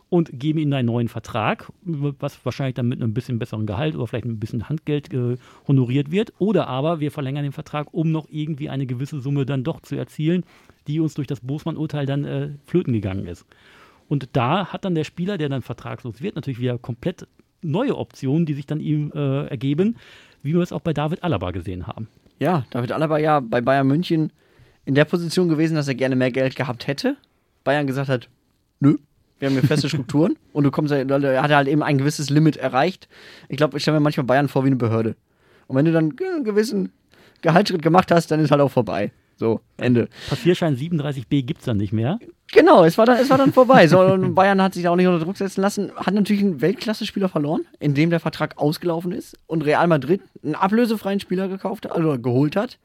und geben ihm einen neuen Vertrag, was wahrscheinlich dann mit einem bisschen besseren Gehalt oder vielleicht ein bisschen Handgeld äh, honoriert wird. Oder aber wir verlängern den Vertrag, um noch irgendwie eine gewisse Summe dann doch zu erzielen, die uns durch das Bosman-Urteil dann äh, flöten gegangen ist. Und da hat dann der Spieler, der dann vertragslos wird, natürlich wieder komplett neue Optionen, die sich dann ihm äh, ergeben, wie wir es auch bei David Alaba gesehen haben. Ja, David Alaba ja bei Bayern München in der Position gewesen, dass er gerne mehr Geld gehabt hätte. Bayern gesagt hat, nö, Wir haben hier feste <laughs> Strukturen und du kommst, er hat halt eben ein gewisses Limit erreicht. Ich glaube, ich stelle mir manchmal Bayern vor wie eine Behörde. Und wenn du dann einen gewissen Gehaltsschritt gemacht hast, dann ist halt auch vorbei. So, Ende. Passierschein 37b gibt es dann nicht mehr. Genau, es war dann, es war dann vorbei. So, und Bayern hat sich da auch nicht unter Druck setzen lassen, hat natürlich einen Weltklasse-Spieler verloren, in dem der Vertrag ausgelaufen ist und Real Madrid einen ablösefreien Spieler gekauft hat, also geholt hat.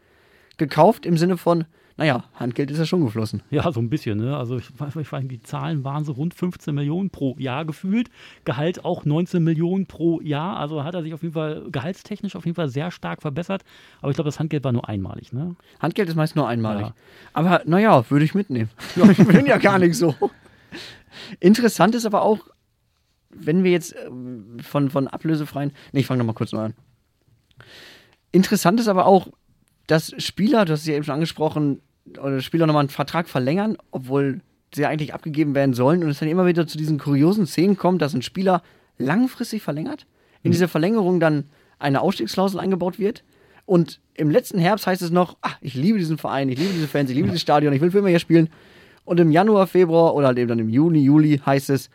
Gekauft im Sinne von, naja, Handgeld ist ja schon geflossen. Ja, so ein bisschen. Ne? Also ich weiß, ich weiß, die Zahlen waren so rund 15 Millionen pro Jahr gefühlt. Gehalt auch 19 Millionen pro Jahr. Also hat er sich auf jeden Fall gehaltstechnisch auf jeden Fall sehr stark verbessert. Aber ich glaube, das Handgeld war nur einmalig. Ne? Handgeld ist meist nur einmalig. Ja. Aber naja, würde ich mitnehmen. <laughs> ich bin ja gar nicht so. Interessant ist aber auch, wenn wir jetzt äh, von, von ablösefreien. Ne, ich fange nochmal kurz neu an. Interessant ist aber auch, dass Spieler, du hast es ja eben schon angesprochen, oder Spieler nochmal einen Vertrag verlängern, obwohl sie ja eigentlich abgegeben werden sollen und es dann immer wieder zu diesen kuriosen Szenen kommt, dass ein Spieler langfristig verlängert, in mhm. diese Verlängerung dann eine Ausstiegsklausel eingebaut wird und im letzten Herbst heißt es noch, ach, ich liebe diesen Verein, ich liebe diese Fans, ich liebe dieses Stadion, ich will für immer hier spielen und im Januar, Februar oder halt eben dann im Juni, Juli heißt es,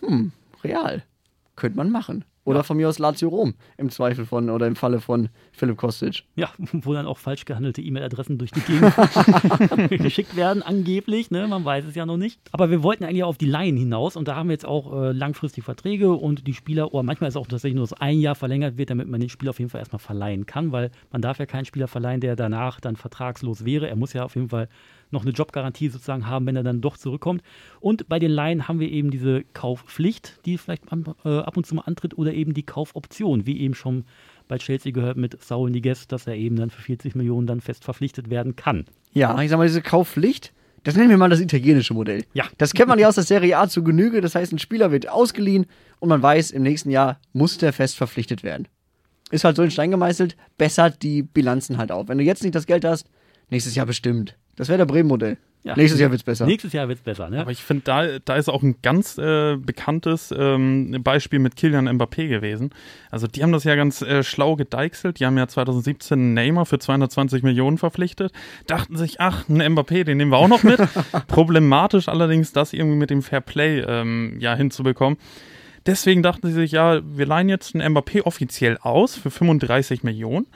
hm, real, könnte man machen. Oder von mir aus Lazio Rom im Zweifel von oder im Falle von Philipp Kostic. Ja, <laughs> wo dann auch falsch gehandelte E-Mail-Adressen durch die Gegend <laughs> geschickt werden, angeblich. Ne? Man weiß es ja noch nicht. Aber wir wollten eigentlich auf die Laien hinaus und da haben wir jetzt auch äh, langfristige Verträge und die Spieler, oder manchmal ist es auch tatsächlich nur das ein Jahr verlängert wird, damit man den Spieler auf jeden Fall erstmal verleihen kann, weil man darf ja keinen Spieler verleihen, der danach dann vertragslos wäre. Er muss ja auf jeden Fall noch eine Jobgarantie sozusagen haben, wenn er dann doch zurückkommt. Und bei den Laien haben wir eben diese Kaufpflicht, die vielleicht äh, ab und zu mal antritt, oder eben die Kaufoption, wie eben schon bei Chelsea gehört mit Saul Niguez, dass er eben dann für 40 Millionen dann fest verpflichtet werden kann. Ja, ich sag mal, diese Kaufpflicht, das nennen wir mal das italienische Modell. Ja. Das kennt man ja aus der Serie A zu Genüge. Das heißt, ein Spieler wird ausgeliehen und man weiß, im nächsten Jahr muss der fest verpflichtet werden. Ist halt so in Stein gemeißelt, bessert die Bilanzen halt auf. Wenn du jetzt nicht das Geld hast, nächstes Jahr bestimmt. Das wäre der Bremen-Modell. Ja. Nächstes Jahr wird es besser. Nächstes Jahr wird es besser, ne? Aber ich finde, da, da ist auch ein ganz äh, bekanntes ähm, Beispiel mit Kilian Mbappé gewesen. Also die haben das ja ganz äh, schlau gedeichselt. Die haben ja 2017 Neymar für 220 Millionen verpflichtet. Dachten sich, ach, ein Mbappé, den nehmen wir auch noch mit. <laughs> Problematisch allerdings, das irgendwie mit dem Fair Play ähm, ja hinzubekommen. Deswegen dachten sie sich, ja, wir leihen jetzt einen Mbappé offiziell aus für 35 Millionen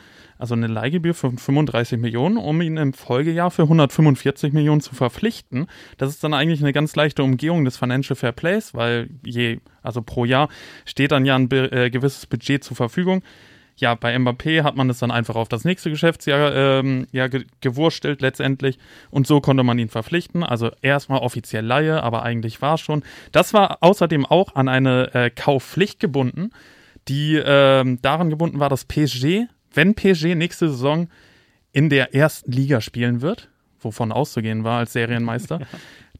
also eine Leihgebühr von 35 Millionen, um ihn im Folgejahr für 145 Millionen zu verpflichten. Das ist dann eigentlich eine ganz leichte Umgehung des Financial Fair Plays, weil je, also pro Jahr steht dann ja ein äh, gewisses Budget zur Verfügung. Ja, bei Mbappé hat man es dann einfach auf das nächste Geschäftsjahr ähm, ja, ge gewurstelt letztendlich und so konnte man ihn verpflichten. Also erstmal offiziell Laie, aber eigentlich war es schon. Das war außerdem auch an eine äh, Kaufpflicht gebunden, die äh, daran gebunden war, dass PSG wenn PSG nächste Saison in der ersten Liga spielen wird, wovon auszugehen war als Serienmeister, <laughs> ja.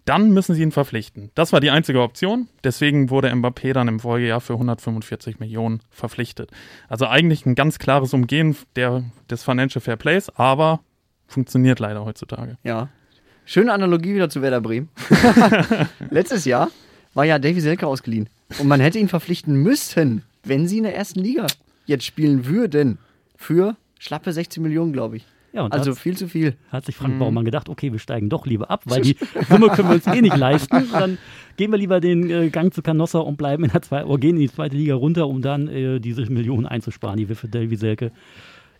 dann müssen sie ihn verpflichten. Das war die einzige Option. Deswegen wurde Mbappé dann im Folgejahr für 145 Millionen verpflichtet. Also eigentlich ein ganz klares Umgehen der, des Financial Fair Plays, aber funktioniert leider heutzutage. Ja. Schöne Analogie wieder zu Werder Bremen. <laughs> Letztes Jahr war ja Davy Selke ausgeliehen. Und man hätte ihn verpflichten müssen, wenn sie in der ersten Liga jetzt spielen würden für schlappe 16 Millionen, glaube ich. Ja, also viel zu viel. Hat sich Frank mhm. Baumann gedacht, okay, wir steigen doch lieber ab, weil <laughs> die Summe können wir uns eh nicht leisten. Dann gehen wir lieber den äh, Gang zu Canossa und bleiben in der zweiten, oder gehen in die zweite Liga runter, um dann äh, diese Millionen einzusparen, die wir für Davy Selke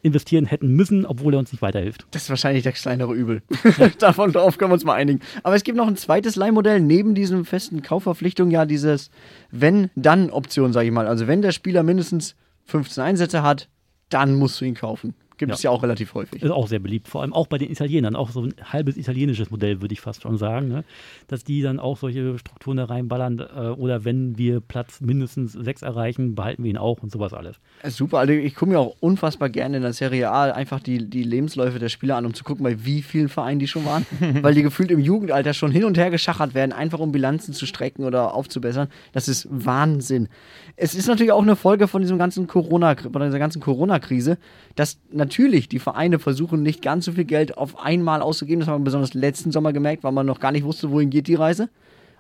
investieren hätten müssen, obwohl er uns nicht weiterhilft. Das ist wahrscheinlich das kleinere Übel. <laughs> <laughs> Davon drauf können wir uns mal einigen. Aber es gibt noch ein zweites Leihmodell neben diesem festen Kaufverpflichtung, ja, dieses Wenn-Dann-Option, sage ich mal. Also wenn der Spieler mindestens 15 Einsätze hat, dann musst du ihn kaufen. Gibt ja. es ja auch relativ häufig. Ist auch sehr beliebt, vor allem auch bei den Italienern. Auch so ein halbes italienisches Modell, würde ich fast schon sagen. Ne? Dass die dann auch solche Strukturen da reinballern. Äh, oder wenn wir Platz mindestens sechs erreichen, behalten wir ihn auch und sowas alles. Super, also ich gucke mir auch unfassbar gerne in der Serie A einfach die, die Lebensläufe der Spieler an, um zu gucken, bei wie vielen Vereinen die schon waren. <laughs> Weil die gefühlt im Jugendalter schon hin und her geschachert werden, einfach um Bilanzen zu strecken oder aufzubessern. Das ist Wahnsinn. Es ist natürlich auch eine Folge von diesem ganzen Corona, von dieser ganzen Corona-Krise, dass natürlich die Vereine versuchen, nicht ganz so viel Geld auf einmal auszugeben. Das haben wir besonders letzten Sommer gemerkt, weil man noch gar nicht wusste, wohin geht die Reise.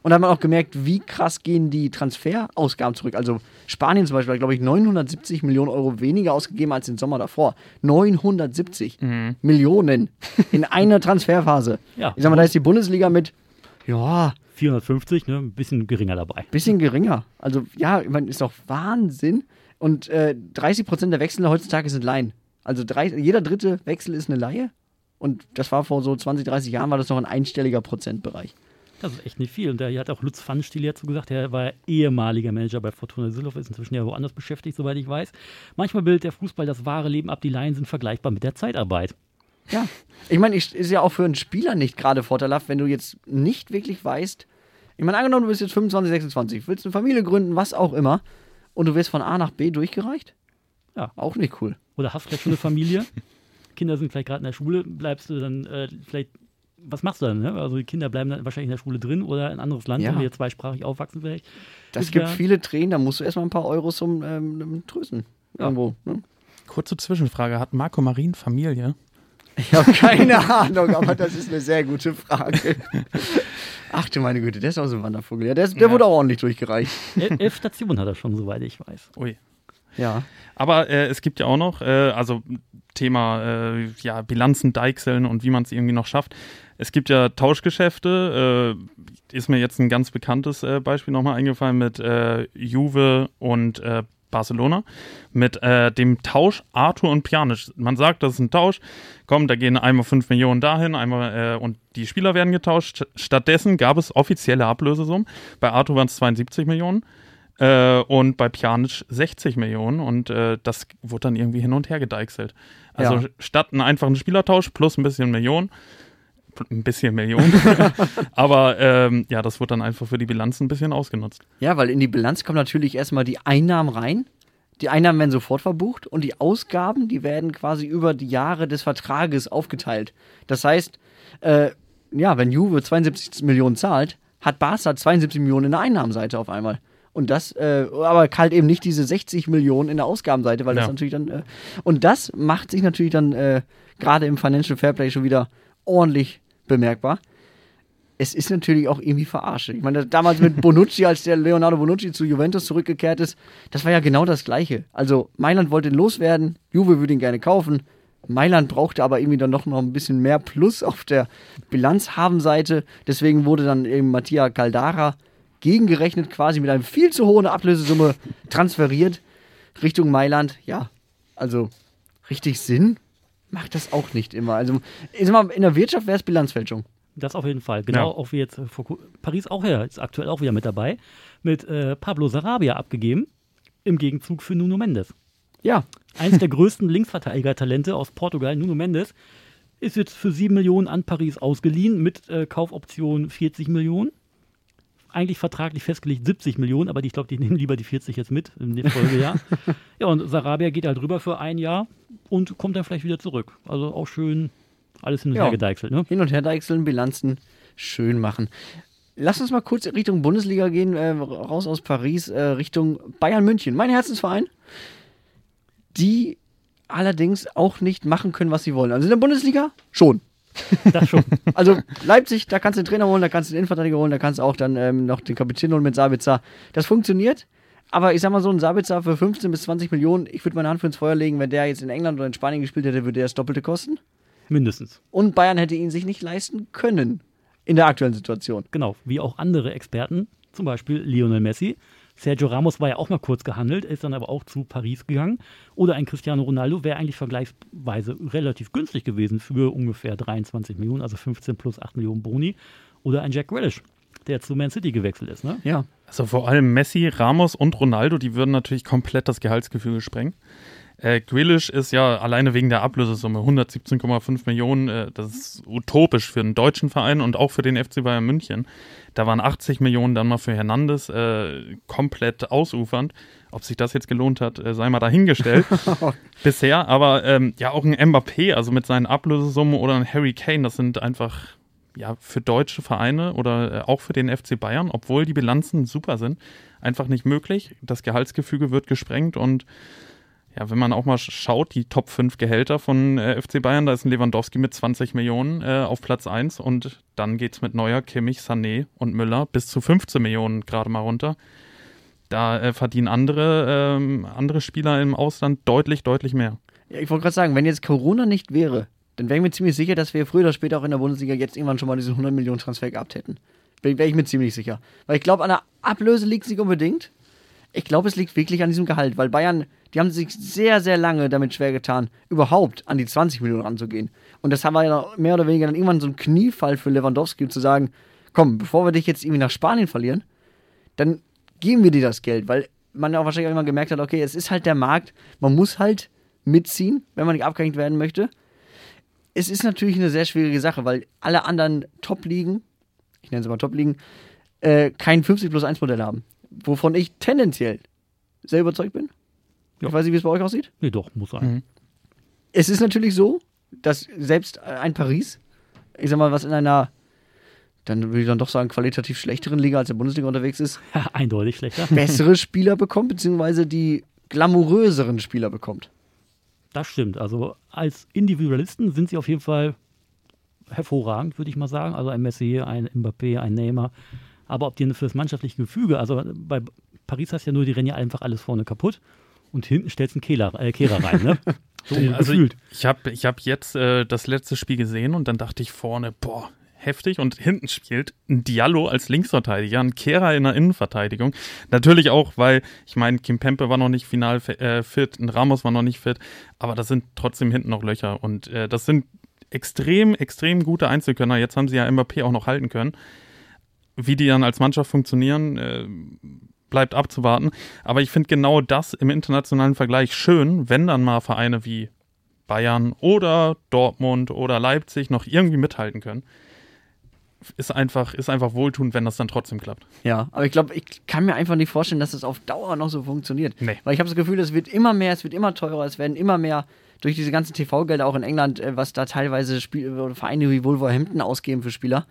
Und dann hat man auch gemerkt, wie krass gehen die Transferausgaben zurück. Also Spanien zum Beispiel hat, glaube ich, 970 Millionen Euro weniger ausgegeben als den Sommer davor. 970 mhm. Millionen in einer <laughs> Transferphase. Ja. Ich sag mal, da ist die Bundesliga mit, ja, 450, ne? ein bisschen geringer dabei. Bisschen geringer. Also ja, ich meine, ist doch Wahnsinn. Und äh, 30 Prozent der Wechsel heutzutage sind Laien. Also drei, jeder dritte Wechsel ist eine Laie. Und das war vor so 20, 30 Jahren, war das noch ein einstelliger Prozentbereich. Das ist echt nicht viel. Und da hat auch Lutz Pfannenstiel dazu gesagt, er war ehemaliger Manager bei Fortuna Düsseldorf, ist inzwischen ja woanders beschäftigt, soweit ich weiß. Manchmal bildet der Fußball das wahre Leben ab, die Laien sind vergleichbar mit der Zeitarbeit. Ja. Ich meine, ist ja auch für einen Spieler nicht gerade vorteilhaft, wenn du jetzt nicht wirklich weißt, ich meine, angenommen, du bist jetzt 25, 26, willst eine Familie gründen, was auch immer, und du wirst von A nach B durchgereicht? Ja. Auch nicht cool. Oder hast vielleicht schon eine Familie, <laughs> Kinder sind vielleicht gerade in der Schule, bleibst du dann äh, vielleicht, was machst du dann? Ne? Also die Kinder bleiben dann wahrscheinlich in der Schule drin oder in ein anderes Land, Ja. wenn wir jetzt zweisprachig aufwachsen vielleicht. Das gibt ja- viele Tränen, da musst du erstmal ein paar Euros zum ähm, Trösten. Ja. Irgendwo. Ne? Kurze Zwischenfrage: Hat Marco Marin Familie? Ich habe keine Ahnung, aber das ist eine sehr gute Frage. Ach du meine Güte, der ist auch so ein Wandervogel. Ja, der, ist, der Ja. wurde auch ordentlich durchgereicht. El elf Stationen hat er schon, soweit ich weiß. Ui. Ja. Aber äh, es gibt ja auch noch, äh, also Thema äh, ja, Bilanzen, Deichseln und wie man es irgendwie noch schafft. Es gibt ja Tauschgeschäfte. Äh, ist mir jetzt ein ganz bekanntes äh, Beispiel nochmal eingefallen mit äh, Juve und äh, Barcelona. Mit äh, dem Tausch Arthur und Pjanic. Man sagt, das ist ein Tausch. Komm, da gehen einmal 5 Millionen dahin, einmal äh, und die Spieler werden getauscht. Stattdessen gab es offizielle Ablösesummen. Bei Arthur waren es 72 Millionen. Äh, und bei Pjanic 60 Millionen und äh, das wurde dann irgendwie hin und her gedeichselt. Also Ja. statt einen einfachen Spielertausch plus ein bisschen Million, pl- ein bisschen Million, <laughs> aber ähm, ja, das wurde dann einfach für die Bilanz ein bisschen ausgenutzt. Ja, weil in die Bilanz kommen natürlich erstmal die Einnahmen rein. Die Einnahmen werden sofort verbucht und die Ausgaben, die werden quasi über die Jahre des Vertrages aufgeteilt. Das heißt, äh, ja, wenn Juve 72 Millionen zahlt, hat Barca 72 Millionen in der Einnahmenseite auf einmal. Und das, äh, aber halt eben nicht diese 60 Millionen in der Ausgabenseite, weil das Ja. natürlich dann, äh, und das macht sich natürlich dann äh, gerade im Financial Fairplay schon wieder ordentlich bemerkbar es ist natürlich auch irgendwie verarsche. Ich meine, damals mit Bonucci, als der Leonardo Bonucci zu Juventus zurückgekehrt ist, das war ja genau das Gleiche. Also Mailand wollte ihn loswerden, Juve würde ihn gerne kaufen. Mailand brauchte aber irgendwie dann noch, noch ein bisschen mehr Plus auf der Bilanzhabenseite. Deswegen wurde dann eben Mattia Caldara gegengerechnet, quasi mit einer viel zu hohen Ablösesumme transferiert Richtung Mailand. Ja, also richtig Sinn macht das auch nicht immer. Also ich sag mal, in der Wirtschaft wäre es Bilanzfälschung. Das auf jeden Fall. Genau, Ja. auch wie jetzt Paris auch ja, ist aktuell auch wieder mit dabei. Mit äh, Pablo Sarabia abgegeben. Im Gegenzug für Nuno Mendes. Ja, Eines der größten Linksverteidiger-Talente aus Portugal, Nuno Mendes, ist jetzt für 7 Millionen an Paris ausgeliehen mit äh, Kaufoption 40 Millionen. Eigentlich vertraglich festgelegt 70 Millionen, aber ich glaube, die nehmen lieber die 40 jetzt mit im Folgejahr. <laughs> ja, und Sarabia geht halt rüber für ein Jahr und kommt dann vielleicht wieder zurück. Also auch schön alles hin und Ja. her gedeichselt. Ne? hin und her deichseln, Bilanzen schön machen. Lass uns mal kurz Richtung Bundesliga gehen, äh, raus aus Paris, äh, Richtung Bayern München, mein Herzensverein, die allerdings auch nicht machen können, was sie wollen. Also in der Bundesliga schon. Das schon. <laughs> Also Leipzig, da kannst du den Trainer holen, da kannst du den Innenverteidiger holen, da kannst du auch dann ähm, noch den Kapitän holen mit Sabitzer. Das funktioniert. Aber ich sag mal so, ein Sabitzer für 15 bis 20 Millionen, ich würde meine Hand für ins Feuer legen, wenn der jetzt in England oder in Spanien gespielt hätte, würde der das Doppelte kosten. Mindestens. Und Bayern hätte ihn sich nicht leisten können in der aktuellen Situation. Genau, wie auch andere Experten, zum Beispiel Lionel Messi. Sergio Ramos war ja auch mal kurz gehandelt, ist dann aber auch zu Paris gegangen. Oder ein Cristiano Ronaldo wäre eigentlich vergleichsweise relativ günstig gewesen für ungefähr 23 Millionen, also 15 plus 8 Millionen Boni. Oder ein Jack Grealish, der zu Man City gewechselt ist. Ne? Ja. Also vor allem Messi, Ramos und Ronaldo, die würden natürlich komplett das Gehaltsgefüge sprengen. Äh, Grealish ist ja alleine wegen der Ablösesumme 117,5 Millionen, äh, das ist utopisch für einen deutschen Verein und auch für den FC Bayern München. Da waren 80 Millionen dann mal für Hernandez äh, komplett ausufernd. Ob sich das jetzt gelohnt hat, äh, sei mal dahingestellt. <laughs> Bisher, aber ähm, ja auch ein Mbappé, also mit seinen Ablösesummen oder ein Harry Kane, das sind einfach ja für deutsche Vereine oder äh, auch für den FC Bayern, obwohl die Bilanzen super sind, einfach nicht möglich. Das Gehaltsgefüge wird gesprengt und ja, wenn man auch mal sch- schaut, die Top 5 Gehälter von äh, FC Bayern, da ist ein Lewandowski mit 20 Millionen äh, auf Platz 1 und dann geht es mit Neuer, Kimmich, Sané und Müller bis zu 15 Millionen gerade mal runter. Da äh, verdienen andere, ähm, andere Spieler im Ausland deutlich, deutlich mehr. ja ich wollte gerade sagen, wenn jetzt Corona nicht wäre, dann wäre ich mir ziemlich sicher, dass wir früher oder später auch in der Bundesliga jetzt irgendwann schon mal diesen 100 Millionen Transfer gehabt hätten. Wäre ich mir ziemlich sicher. Weil ich glaube, an der Ablöse liegt es nicht unbedingt. Ich glaube, es liegt wirklich an diesem Gehalt, weil Bayern, die haben sich sehr, sehr lange damit schwer getan, überhaupt an die 20 Millionen ranzugehen. Und das war ja mehr oder weniger dann irgendwann so ein Kniefall für Lewandowski, zu sagen, komm, bevor wir dich jetzt irgendwie nach Spanien verlieren, dann geben wir dir das Geld, weil man ja auch wahrscheinlich auch immer gemerkt hat, okay, es ist halt der Markt, man muss halt mitziehen, wenn man nicht abgehängt werden möchte. Es ist natürlich eine sehr schwierige Sache, weil alle anderen Top-Ligen, ich nenne es mal Top-Ligen, äh, kein 50 plus 1 Modell haben. Wovon ich tendenziell sehr überzeugt bin. Ja. Ich weiß nicht, wie es bei euch aussieht. Nee, doch, muss sein. Mhm. Es ist natürlich so, dass selbst ein Paris, ich sag mal, was in einer, dann würde ich dann doch sagen, qualitativ schlechteren Liga als der Bundesliga unterwegs ist, <laughs> Eindeutig schlechter. bessere Spieler bekommt, beziehungsweise die glamouröseren Spieler bekommt. Das stimmt. Also als Individualisten sind sie auf jeden Fall hervorragend, würde ich mal sagen. Also ein Messi, ein Mbappé, ein Neymar. Aber ob die für das mannschaftliche Gefüge, also bei Paris hast du ja nur, die rennen ja einfach alles vorne kaputt und hinten stellst du einen Kehler, äh, Kehrer rein, ne? <laughs> So Also gefühlt. ich habe ich hab jetzt äh, das letzte Spiel gesehen und dann dachte ich vorne, boah, heftig. Und hinten spielt ein Diallo als Linksverteidiger, ein Kehrer in der Innenverteidigung. Natürlich auch, weil, ich meine, Kim Pempe war noch nicht final fi- äh, fit, ein Ramos war noch nicht fit, aber das sind trotzdem hinten noch Löcher. Und äh, das sind extrem, extrem gute Einzelkönner. Jetzt haben sie ja Mbappé auch noch halten können. Wie die dann als Mannschaft funktionieren, äh, bleibt abzuwarten. Aber ich finde genau das im internationalen Vergleich schön, wenn dann mal Vereine wie Bayern oder Dortmund oder Leipzig noch irgendwie mithalten können. Ist einfach, ist einfach wohltuend, wenn das dann trotzdem klappt. Ja, aber ich glaube, ich kann mir einfach nicht vorstellen, dass das auf Dauer noch so funktioniert. Nee. Weil ich habe das Gefühl, es wird immer mehr, es wird immer teurer, es werden immer mehr durch diese ganzen TV-Gelder auch in England, äh, was da teilweise Spiel oder Vereine wie Wolverhampton ausgeben für Spieler.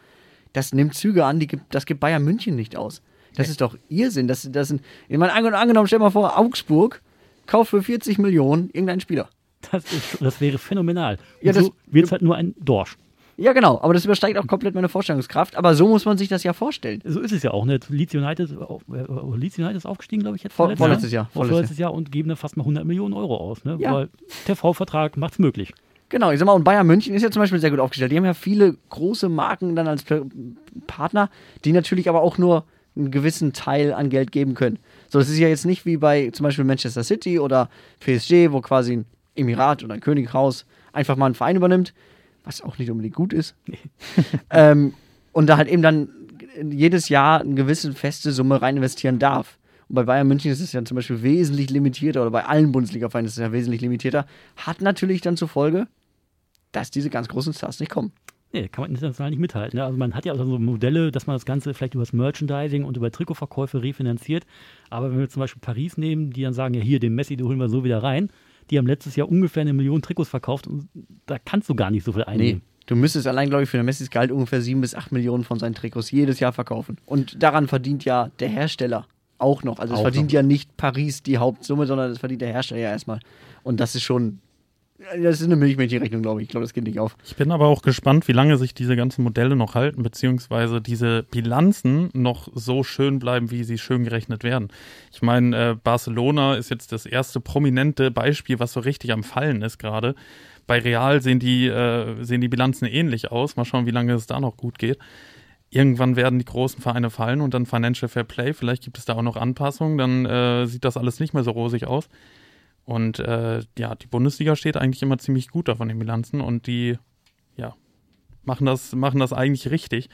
Das nimmt Züge an, die gibt, das gibt Bayern München nicht aus. Das ist doch Irrsinn. Das, das sind, ich meine, ange- angenommen, stell mal vor, Augsburg kauft für 40 Millionen irgendeinen Spieler. Das, ist, das wäre phänomenal. Und Ja, das- so wird halt nur ein Dorsch. Ja, genau, aber das übersteigt auch komplett meine Vorstellungskraft. Aber so muss man sich das ja vorstellen. So ist es ja auch. Ne? Leeds United, äh, Leeds United ist aufgestiegen, glaube ich, jetzt. Vor- vorletztes Jahr, Vor- vorletztes Vorletztes Jahr und geben da fast mal 100 Millionen Euro aus. Ne? Ja. Weil TV-Vertrag macht es möglich. Genau, ich sag mal, und Bayern München ist ja zum Beispiel sehr gut aufgestellt. Die haben ja viele große Marken dann als Partner, die natürlich aber auch nur einen gewissen Teil an Geld geben können. So, das ist ja jetzt nicht wie bei zum Beispiel Manchester City oder PSG, wo quasi ein Emirat oder ein Könighaus einfach mal einen Verein übernimmt, was auch nicht unbedingt gut ist. <laughs> ähm, und da halt eben dann jedes Jahr eine gewisse feste Summe rein investieren darf. Und bei Bayern München ist es ja zum Beispiel wesentlich limitierter, oder bei allen Bundesliga-Vereinen ist es ja wesentlich limitierter. Hat natürlich dann zur Folge, dass diese ganz großen Stars nicht kommen. Nee, kann man international nicht mithalten. Ne? Also man hat ja auch so Modelle, dass man das Ganze vielleicht über das Merchandising und über Trikotverkäufe refinanziert. Aber wenn wir zum Beispiel Paris nehmen, die dann sagen, ja hier, den Messi, den holen wir so wieder rein. Die haben letztes Jahr ungefähr eine Million Trikots verkauft und da kannst du gar nicht so viel einnehmen. Du müsstest allein, glaube ich, für den Messis Gehalt ungefähr 7 bis 8 Millionen von seinen Trikots jedes Jahr verkaufen. Und daran verdient ja der Hersteller auch noch. Also es verdient noch. ja nicht Paris die Hauptsumme, sondern das verdient der Hersteller ja erstmal. Und das ist schon, das ist eine Milchmädchenrechnung, glaube ich. Ich glaube, das geht nicht auf. Ich bin aber auch gespannt, wie lange sich diese ganzen Modelle noch halten, beziehungsweise diese Bilanzen noch so schön bleiben, wie sie schön gerechnet werden. Ich meine, äh, Barcelona ist jetzt das erste prominente Beispiel, was so richtig am Fallen ist gerade. Bei Real sehen die, äh, sehen die Bilanzen ähnlich aus. Mal schauen, wie lange es da noch gut geht. Irgendwann werden die großen Vereine fallen und dann Financial Fair Play. Vielleicht gibt es da auch noch Anpassungen. Dann äh, sieht das alles nicht mehr so rosig aus. Und äh, ja, die Bundesliga steht eigentlich immer ziemlich gut da von den Bilanzen und die ja, machen das, machen das eigentlich richtig,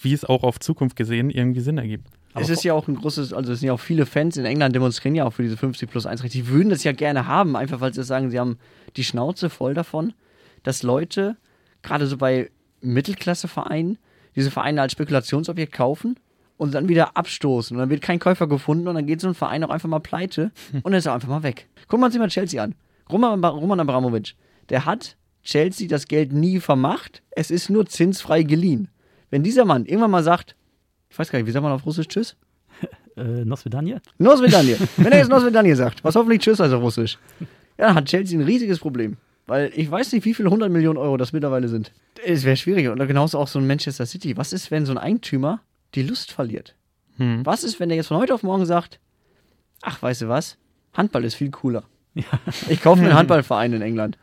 wie es auch auf Zukunft gesehen irgendwie Sinn ergibt. es ist ja auch ein großes, also es sind ja auch viele Fans in England demonstrieren ja auch für diese 50 plus 1 Recht. Die würden das ja gerne haben, einfach weil sie sagen, sie haben die Schnauze voll davon, dass Leute, gerade so bei Mittelklassevereinen, diese Vereine als Spekulationsobjekt kaufen und dann wieder abstoßen. Und dann wird kein Käufer gefunden und dann geht so ein Verein auch einfach mal pleite <laughs> und dann ist er einfach mal weg. Gucken wir uns mal Chelsea an. Roman, Roman Abramovic, der hat Chelsea das Geld nie vermacht, es ist nur zinsfrei geliehen. Wenn dieser Mann irgendwann mal sagt, ich weiß gar nicht, wie sagt man auf Russisch Tschüss? <laughs> Äh, Nosvedanje? Nosvedanje. <laughs> Wenn er jetzt Nosvedanje sagt, was hoffentlich Tschüss also auf Russisch, ja, dann hat Chelsea ein riesiges Problem. Weil ich weiß nicht, wie viele 100 Millionen Euro das mittlerweile sind. Es wäre schwierig. Und genauso auch so ein Manchester City. Was ist, wenn so ein Eigentümer die Lust verliert? Hm. Was ist, wenn der jetzt von heute auf morgen sagt, ach, weißt du was? Handball ist viel cooler. <laughs> Ich kaufe mir einen <laughs> Handballverein in England.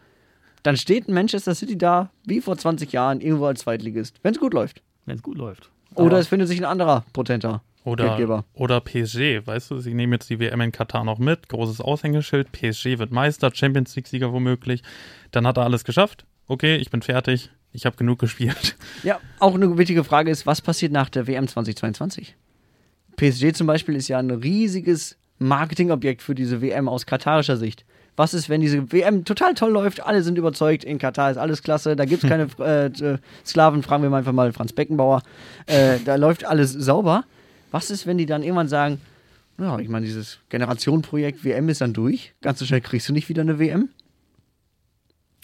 Dann steht Manchester City da, wie vor 20 Jahren, irgendwo als Zweitligist. Wenn es gut läuft. Wenn es gut läuft. Oder Aber- es findet sich ein anderer potenter Oder, Geldgeber. oder PSG, weißt du, sie nehmen jetzt die WM in Katar noch mit, großes Aushängeschild, PSG wird Meister, Champions League-Sieger womöglich. Dann hat er alles geschafft. Okay, ich bin fertig, ich habe genug gespielt. Ja, auch eine wichtige Frage ist, was passiert nach der WM 2022? PSG zum Beispiel ist ja ein riesiges Marketingobjekt für diese WM aus katarischer Sicht. Was ist, wenn diese WM total toll läuft, alle sind überzeugt, in Katar ist alles klasse, da gibt es keine <laughs> äh, äh, Sklaven, fragen wir mal einfach mal Franz Beckenbauer, äh, da läuft alles sauber. Was ist, wenn die dann irgendwann sagen, ja, ich meine, dieses Generationenprojekt WM ist dann durch, ganz so schnell kriegst du nicht wieder eine WM?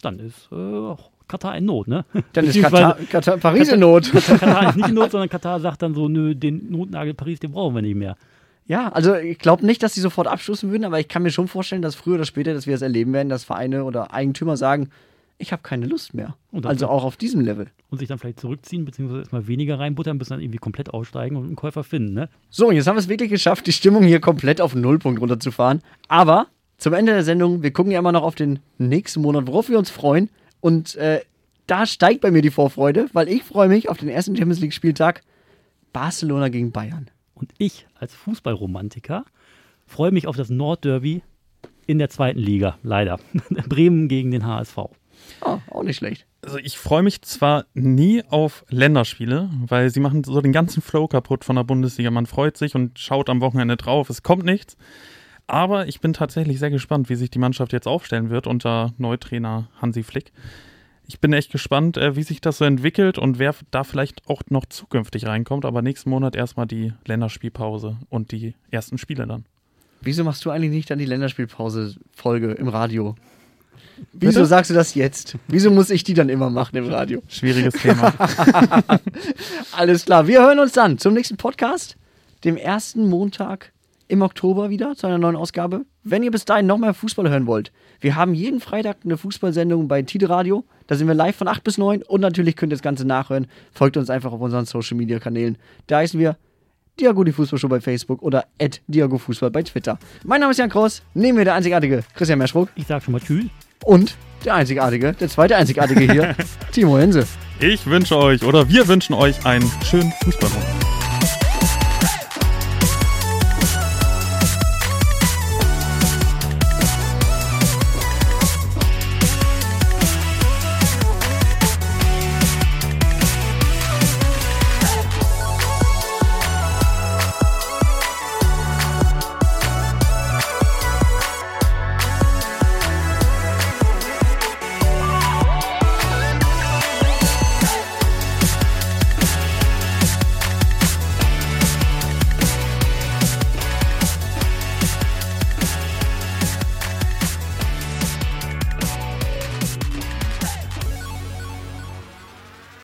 Dann ist äh, auch Katar in Not, ne? Dann ist <laughs> Katar, Katar, Paris in Not. Katar ist nicht in Not, sondern Katar sagt dann so, nö, den Notnagel Paris, den brauchen wir nicht mehr. Ja, also ich glaube nicht, dass sie sofort abstoßen würden, aber ich kann mir schon vorstellen, dass früher oder später, dass wir es erleben werden, dass Vereine oder Eigentümer sagen, ich habe keine Lust mehr. Also auch auf diesem Level. Und sich dann vielleicht zurückziehen, beziehungsweise erstmal weniger reinbuttern, bis dann irgendwie komplett aussteigen und einen Käufer finden, ne? So, jetzt haben wir es wirklich geschafft, die Stimmung hier komplett auf den Nullpunkt runterzufahren. Aber zum Ende der Sendung, wir gucken ja immer noch auf den nächsten Monat, worauf wir uns freuen. Und äh, da steigt bei mir die Vorfreude, weil ich freue mich auf den ersten Champions League-Spieltag Barcelona gegen Bayern. Und ich als Fußballromantiker freue mich auf das Nordderby in der zweiten Liga, leider. <laughs> Bremen gegen den HSV. Oh, auch nicht schlecht. Also ich freue mich zwar nie auf Länderspiele, weil sie machen so den ganzen Flow kaputt von der Bundesliga. Man freut sich und schaut am Wochenende drauf. Es kommt nichts. Aber ich bin tatsächlich sehr gespannt, wie sich die Mannschaft jetzt aufstellen wird unter Neutrainer Hansi Flick. Ich bin echt gespannt, äh, wie sich das so entwickelt und wer da vielleicht auch noch zukünftig reinkommt. Aber nächsten Monat erstmal die Länderspielpause und die ersten Spiele dann. Wieso machst du eigentlich nicht dann die Länderspielpause-Folge im Radio? Wieso Bitte? sagst du das jetzt? Wieso muss ich die dann immer machen im Radio? Schwieriges Thema. <laughs> Alles klar, wir hören uns dann zum nächsten Podcast, dem ersten Montag im Oktober wieder zu einer neuen Ausgabe. Wenn ihr bis dahin noch mehr Fußball hören wollt, wir haben jeden Freitag eine Fußballsendung bei Tide Radio. Da sind wir live von 8 bis 9 und natürlich könnt ihr das Ganze nachhören. Folgt uns einfach auf unseren Social Media Kanälen. Da heißen wir Diago die Fußballshow bei Facebook oder Diago Fußball bei Twitter. Mein Name ist Jan Kraus, neben mir der einzigartige Christian Merschruck Ich sag schon mal Tschüss. und der einzigartige, der zweite einzigartige hier, <laughs> Timo Hense. Ich wünsche euch oder wir wünschen euch einen schönen Fußballmonat.